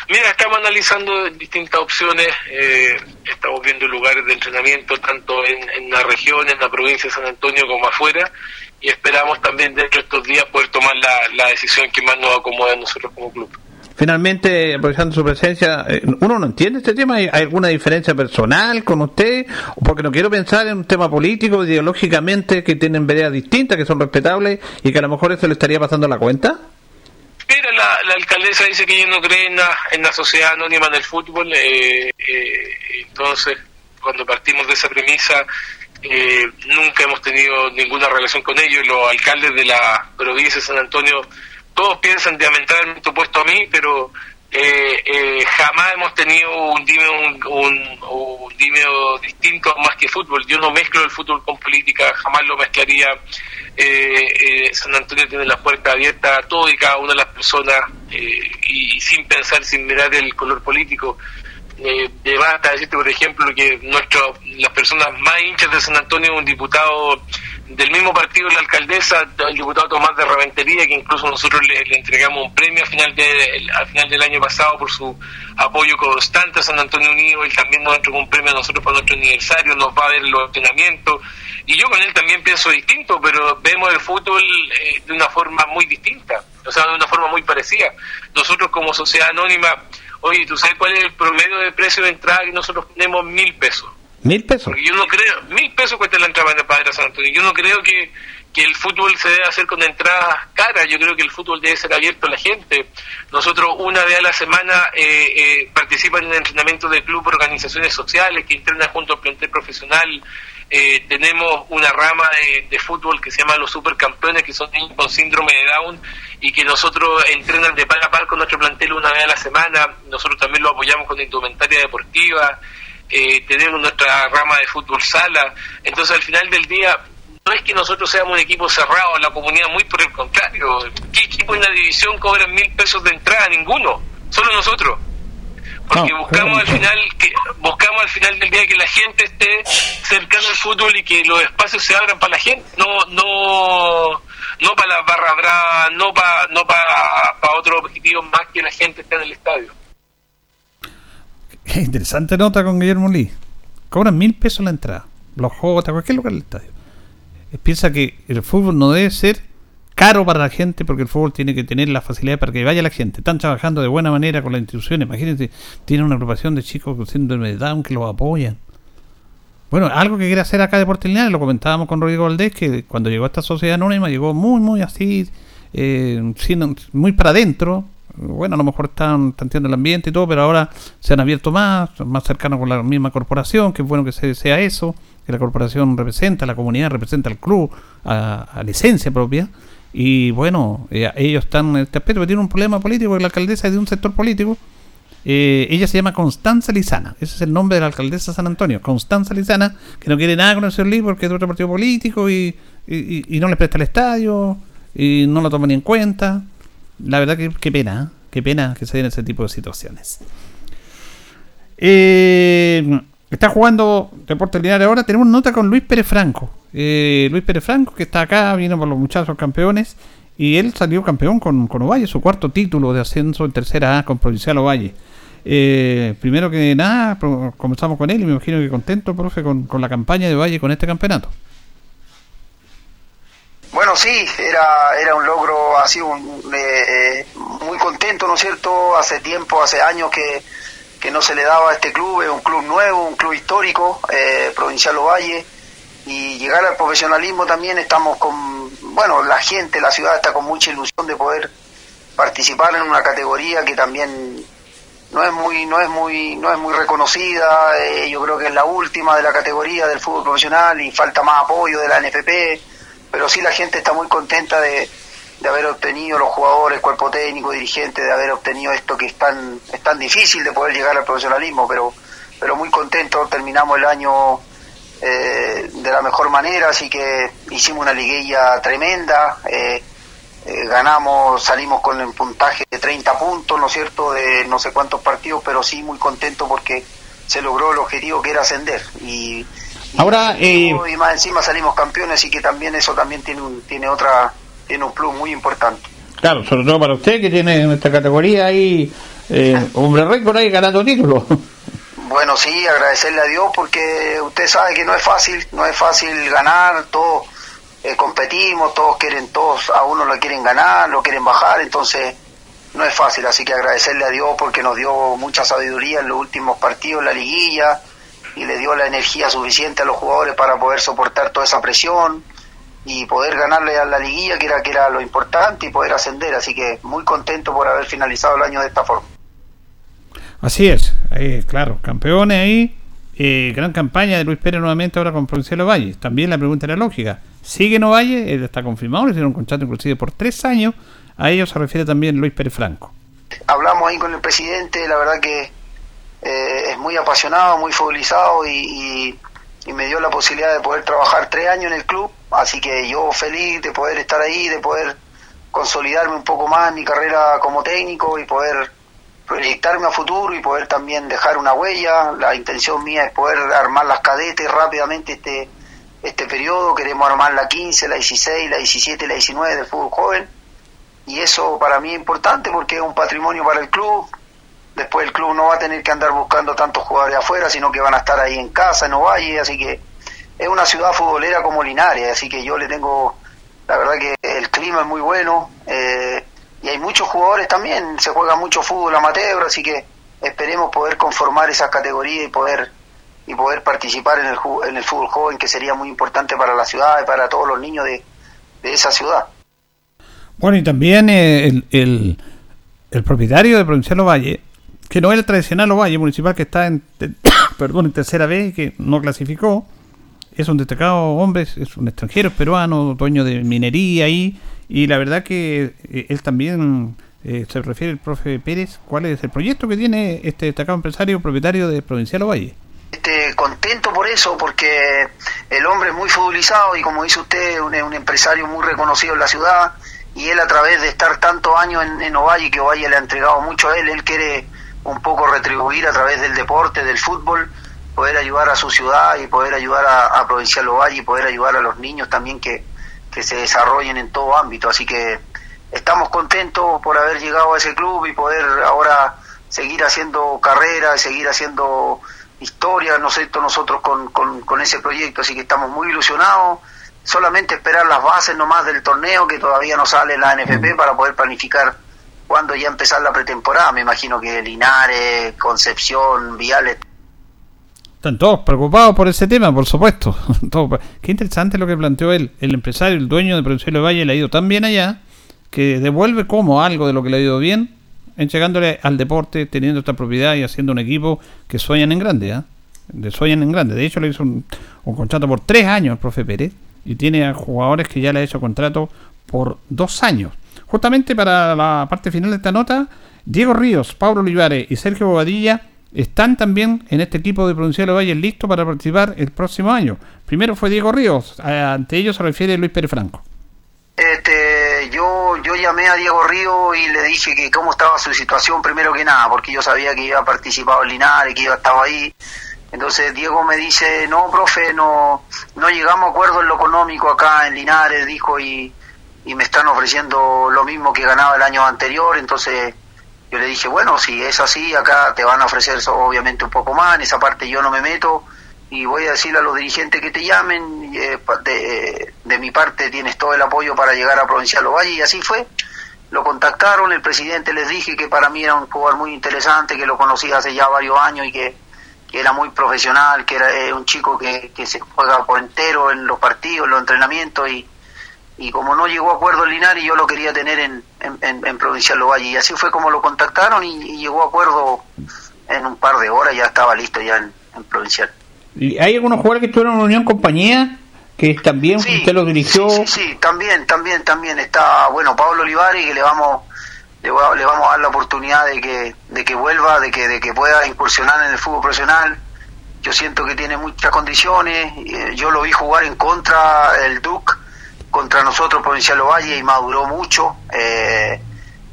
Mira, estamos analizando distintas opciones, eh, estamos viendo lugares de entrenamiento tanto en, en la región, en la provincia de San Antonio como afuera y esperamos también dentro de estos días poder tomar la, decisión que más nos acomoda a nosotros como club. Finalmente, aprovechando su presencia, eh, ¿uno no entiende este tema? ¿Hay hay alguna diferencia personal con usted? Porque no quiero pensar en un tema político, ideológicamente, que tienen veredas distintas, que son respetables y que a lo mejor eso le estaría pasando la cuenta. Mira, la, la alcaldesa dice que ella no cree en la, en la sociedad anónima del fútbol, eh, eh, entonces cuando partimos de esa premisa eh, nunca hemos tenido ninguna relación con ellos, los alcaldes de la provincia de San Antonio todos piensan diametralmente opuesto a mí, pero eh, eh, jamás hemos tenido un dimeo, un, un- un distinto más que fútbol. Yo no mezclo el fútbol con política, jamás lo mezclaría. Eh, eh, San Antonio tiene las puertas abiertas a todo y cada una de las personas eh, y sin pensar, sin mirar el color político. Eh, basta decirte, por ejemplo, que nuestro, las personas más hinchas de San Antonio, un diputado del mismo partido, la alcaldesa, el diputado Tomás de Reventería, que incluso nosotros le, entregamos un premio al final, de, al final del año pasado por su apoyo constante a San Antonio Unido, él también nos entregó un premio a nosotros para nuestro aniversario, nos va a ver los entrenamientos, y yo con él también pienso distinto, pero vemos el fútbol eh, de una forma muy distinta, o sea, de una forma muy parecida. Nosotros como sociedad anónima, oye, ¿tú sabes cuál es el promedio de precio de entrada que nosotros tenemos? Mil pesos. Mil pesos. Yo no creo, mil pesos cuesta la entrada en el Padre San Antonio. Yo no creo que, que el fútbol se debe hacer con entradas caras. Yo creo que el fútbol debe ser abierto a la gente. Nosotros una vez a la semana eh, eh, participan en el entrenamiento del club organizaciones sociales que entrenan junto al plantel profesional. Eh, tenemos una rama de, de fútbol que se llama los supercampeones, que son niños con síndrome de Down y que nosotros entrenan de par a par con nuestro plantel una vez a la semana. Nosotros también lo apoyamos con indumentaria deportiva. Eh, tenemos nuestra rama de fútbol sala. Entonces, al final del día, no es que nosotros seamos un equipo cerrado en la comunidad, muy por el contrario. ¿Qué equipo en la división cobran mil pesos de entrada? Ninguno, solo nosotros. Porque buscamos al final que buscamos al final del día que la gente esté cercana al fútbol y que los espacios se abran para la gente, no no no para las barras bravas, no para no para, para otro objetivo más que la gente esté en el estadio. Interesante nota con Guillermo Lee. Cobran mil pesos la entrada. Los juegos cualquier lugar del estadio. Eh, Piensa que el fútbol no debe ser caro para la gente porque el fútbol tiene que tener la facilidad para que vaya la gente. Están trabajando de buena manera con las instituciones. Imagínense, tienen una agrupación de chicos con síndrome de Down que los apoyan. Bueno, algo que quiere hacer acá Deportes Lineares, lo comentábamos con Rodrigo Valdés, que cuando llegó a esta sociedad anónima llegó muy, muy así, eh, muy para adentro. Bueno, a lo mejor están tanteando el ambiente y todo, pero ahora se han abierto más, más cercanos con la misma corporación, que es bueno que se, sea eso, que la corporación representa a la comunidad, representa al club, a, a la esencia propia. Y bueno, eh, ellos están en este aspecto, pero tienen un problema político, porque la alcaldesa es de un sector político, eh, ella se llama Constanza Lizana. Ese es el nombre de la alcaldesa de San Antonio. Constanza Lizana, que no quiere nada con el señor Lee porque es de otro partido político y no le presta el estadio y no lo toma ni en cuenta. La verdad que qué pena, ¿eh? qué pena que se den ese tipo de situaciones. Eh, está jugando Deportes Linares ahora. Tenemos nota con Luis Pérez Franco. Eh, Luis Pérez Franco, que está acá, vino por los muchachos campeones. Y él salió campeón con, con Ovalle, su cuarto título de ascenso en tercera A con Provincial Ovalle. Eh, primero que nada, comenzamos con él y me imagino que contento, profe, con, con la campaña de Ovalle con este campeonato. Bueno, sí, era, era un logro así, un, eh, eh, muy contento, ¿no es cierto? Hace tiempo, hace años que, que no se le daba a este club, es un club nuevo, un club histórico, eh, Provincial Ovalle, y llegar al profesionalismo también estamos con, bueno, la gente, la ciudad está con mucha ilusión de poder participar en una categoría que también no es muy no es muy no es muy reconocida eh, yo creo que es la última de la categoría del fútbol profesional y falta más apoyo de la NFP pero sí la gente está muy contenta de, de haber obtenido los jugadores cuerpo técnico dirigente de haber obtenido esto que es tan es tan difícil de poder llegar al profesionalismo pero pero muy contento terminamos el año eh, de la mejor manera así que hicimos una liguilla tremenda eh, eh, ganamos, salimos con el puntaje de 30 puntos, ¿no es cierto?, de no sé cuántos partidos, pero sí muy contento porque se logró el objetivo que era ascender. Y, Ahora, eh, y más encima salimos campeones y que también eso también tiene un, tiene otra, tiene un plus muy importante. Claro, sobre todo para usted que tiene en esta categoría ahí, eh, hombre récord ahí ganando títulos. Bueno, sí, agradecerle a Dios porque usted sabe que no es fácil, no es fácil ganar, todos eh, competimos, todos quieren, todos a uno lo quieren ganar, lo quieren bajar, entonces no es fácil, así que agradecerle a Dios porque nos dio mucha sabiduría en los últimos partidos, en la liguilla, y le dio la energía suficiente a los jugadores para poder soportar toda esa presión y poder ganarle a la liguilla, que era, que era lo importante, y poder ascender, así que muy contento por haber finalizado el año de esta forma. Así es, claro, campeones ahí. eh, gran campaña de Luis Pérez nuevamente ahora con Provincial Ovalle. También la pregunta era lógica. ¿Sigue en Ovalle? Él está confirmado, le hicieron un contrato inclusive por tres años. A ello se refiere también Luis Pérez Franco. hablamos ahí con el presidente, la verdad que eh, es muy apasionado, muy futbolizado y, me dio la posibilidad de poder trabajar tres años en el club, así que yo feliz de poder estar ahí, de poder consolidarme un poco más en mi carrera como técnico y poder proyectarme a futuro y poder también dejar una huella. La intención mía es poder armar las cadetes rápidamente este este periodo, queremos armar la 15, la 16, la 17 la 19 del fútbol joven y eso para mí es importante porque es un patrimonio para el club. Después el club no va a tener que andar buscando tantos jugadores afuera, sino que van a estar ahí en casa, en Ovalle, así que es una ciudad futbolera como Linares, así que yo le tengo, la verdad que el clima es muy bueno eh, y hay muchos jugadores también, se juega mucho fútbol amateur, así que esperemos poder conformar esa categoría y poder y poder participar en el, en el fútbol joven, que sería muy importante para la ciudad y para todos los niños de, de esa ciudad. Bueno, y también eh, el, el, el propietario de Provincial Ovalle, que no es el tradicional Ovalle municipal que está en, perdón, en tercera vez que no clasificó, es un destacado hombre, es- un extranjero, peruano, dueño de minería ahí, y la verdad que eh, él también eh, se refiere el profe Pérez, cuál es el proyecto que tiene este destacado empresario propietario de Provincial Ovalle. Este contento por eso, porque el hombre es muy futbolizado y como dice usted, un, un empresario muy reconocido en la ciudad y él a través de estar tantos años en Ovalle, que Ovalle le ha entregado mucho a él, él quiere un poco retribuir a través del deporte, del fútbol, poder ayudar a su ciudad y poder ayudar a, a Provincial Ovalle y poder ayudar a los niños también que, que se desarrollen en todo ámbito. Así que estamos contentos por haber llegado a ese club y poder ahora seguir haciendo carrera, seguir haciendo historia, ¿no cierto?, nosotros con, con, con ese proyecto, así que estamos muy ilusionados, solamente esperar las bases nomás del torneo, que todavía no sale la NFP, para poder planificar cuándo ya empezar la pretemporada, me imagino que Linares, Concepción, Viales, Están todos preocupados por ese tema, por supuesto. Qué interesante lo que planteó él. El empresario, el dueño de Provincial Valle, le ha ido tan bien allá que devuelve como algo de lo que le ha ido bien, entregándole al deporte, teniendo esta propiedad y haciendo un equipo que sueñan en grande. ¿ah? De sueñan en grande. De hecho, le hizo un, un contrato por tres años al profe Pérez y tiene a jugadores que ya le ha hecho contrato por dos años. Justamente para la parte final de esta nota, Diego Ríos, Pablo Olivares y Sergio Bobadilla están también en este equipo de Provincial de Valle listos para participar el próximo año. Primero fue Diego Ríos, ante ellos se refiere Luis Pérez Franco. Este, yo, yo llamé a Diego Río y le dije que cómo estaba su situación primero que nada, porque yo sabía que iba a participar en Linares, que iba a estar ahí. Entonces Diego me dice, no, profe, no, no llegamos a acuerdo en lo económico acá en Linares, dijo, y, y me están ofreciendo lo mismo que ganaba el año anterior. Entonces yo le dije, bueno, si es así, acá te van a ofrecer obviamente un poco más, en esa parte yo no me meto y voy a decirle a los dirigentes que te llamen, eh, de, de mi parte tienes todo el apoyo para llegar a Provincial Ovalle y así fue. Lo contactaron, el presidente les dije que para mí era un jugador muy interesante, que lo conocía hace ya varios años y que, que era muy profesional, que era eh, un chico que, que se juega por entero en los partidos, en los entrenamientos y, y como no llegó a acuerdo en Linares yo lo quería tener en, en, en- en Provincial Ovalle y así fue como lo contactaron y, y llegó a acuerdo en un par de horas, ya estaba listo ya en, en Provincial. ¿Y ¿Hay algunos jugadores que estuvieron en Unión Compañía que también usted los dirigió? Sí, sí, también, también, también está, bueno, Pablo Olivares que le vamos, le, va- le vamos a dar la oportunidad de que, de que vuelva, de que, de que pueda incursionar en el fútbol profesional. Yo siento que tiene muchas condiciones. eh, Yo lo vi jugar en contra el Duc, contra nosotros Provincial Ovalle y maduró mucho. eh,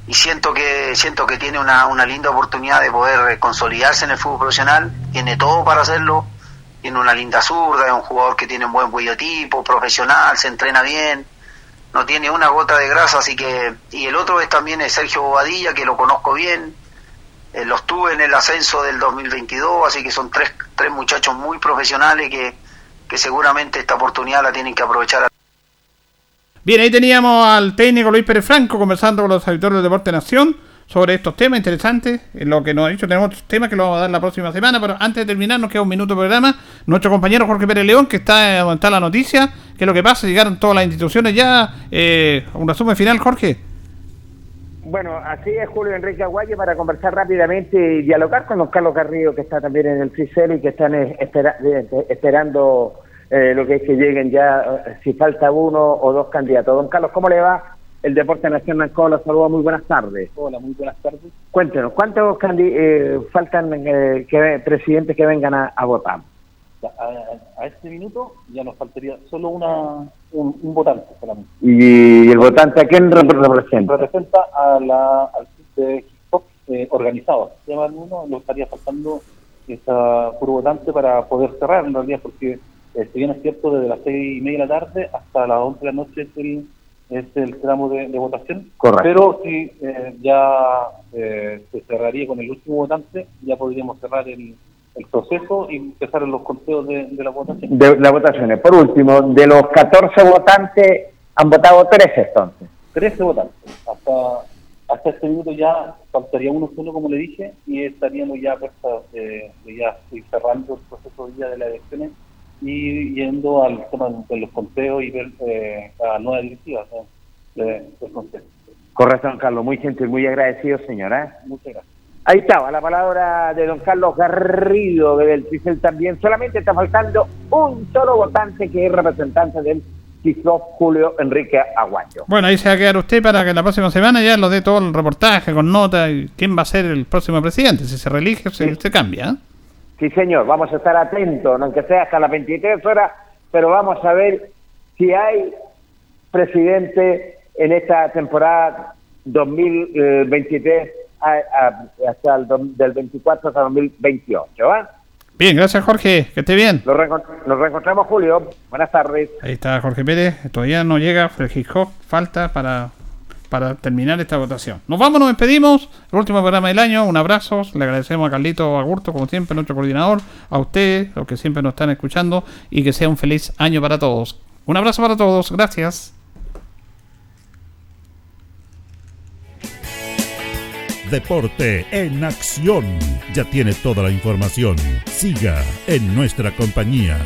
y siento que siento que tiene una, una linda oportunidad de poder eh, consolidarse en el fútbol profesional. Tiene todo para hacerlo tiene una linda zurda, es un jugador que tiene un buen tipo, profesional, se entrena bien, no tiene una gota de grasa, así que... Y el otro es también es Sergio Bobadilla, que lo conozco bien, eh, los tuve en el ascenso del 2022, así que son tres, tres muchachos muy profesionales que, que seguramente esta oportunidad la tienen que aprovechar. Bien, ahí teníamos al técnico Luis Pérez Franco conversando con los auditores del Deporte Nación sobre estos temas interesantes. En lo que nos ha dicho, tenemos otros temas que lo vamos a dar la próxima semana, pero antes de terminar, nos queda un minuto de programa. Nuestro compañero Jorge Pérez León, que está donde está la noticia, que es lo que pasa, llegaron todas las instituciones ya. Eh, un resumen final, Jorge. Bueno, así es Julio Enrique Aguayo para conversar rápidamente y dialogar con don Carlos Garrido, que está también en el Fricero y que están eh, espera- eh, esperando eh, lo que es que lleguen ya, eh, si falta uno o dos candidatos. Don Carlos, ¿cómo le va? El Deporte Nacional lo saluda, muy buenas tardes. Hola, muy buenas tardes. Cuéntenos, ¿cuántos eh, faltan eh, que, presidentes que vengan a, a votar? A, a este minuto ya nos faltaría solo una, un, un votante solamente. ¿Y el votante a quién rep- representa? Representa a la, al de hip hop eh, organizado. Se llama uno, lo estaría faltando esa puro votante para poder cerrar en realidad, porque eh, si bien es cierto, desde las seis y media de la tarde hasta las once de la noche es el, es el tramo de, de votación. Correcto. Pero si eh, ya eh, se cerraría con el último votante, ya podríamos cerrar el, el proceso y empezar los conteos de, de la votación. De las votaciones. Por último, de los 14 votantes, han votado 13 entonces. 13 votantes. Hasta, hasta este minuto ya faltaría uno solo, como le dije, y estaríamos ya de, de ya cerrando el proceso ya de las elecciones y yendo al tema de los conteos y ver eh, la nueva directiva ¿no? de- del consejo. Correcto, don Carlos. Muy gentil, muy agradecido, señora. Muchas gracias. Ahí estaba la palabra de don Carlos Garrido del CISEL también. Solamente está faltando un solo votante que es representante del CISLOF, Julio Enrique Aguayo. Bueno, ahí se va a quedar usted para que la próxima semana ya lo dé todo el reportaje con nota y quién va a ser el próximo presidente, si se reelige o si se cambia. ¿eh? Sí, señor, vamos a estar atentos, aunque sea hasta las 23 horas, pero vamos a ver si hay presidente en esta temporada 2023 a- a- hasta el del 24 hasta 2028. ¿va? Bien, gracias Jorge, que esté bien. Nos, reencont- nos reencontramos, Julio. Buenas tardes. Ahí está Jorge Pérez, todavía no llega, Hitchcock, falta para, para terminar esta votación. Nos vamos, nos despedimos, el último programa del año, un abrazo, le agradecemos a Carlito Agurto, como siempre, nuestro coordinador, a ustedes, los que siempre nos están escuchando, y que sea un feliz año para todos. Un abrazo para todos, gracias. Deporte en acción. Ya tiene toda la información. Siga en nuestra compañía.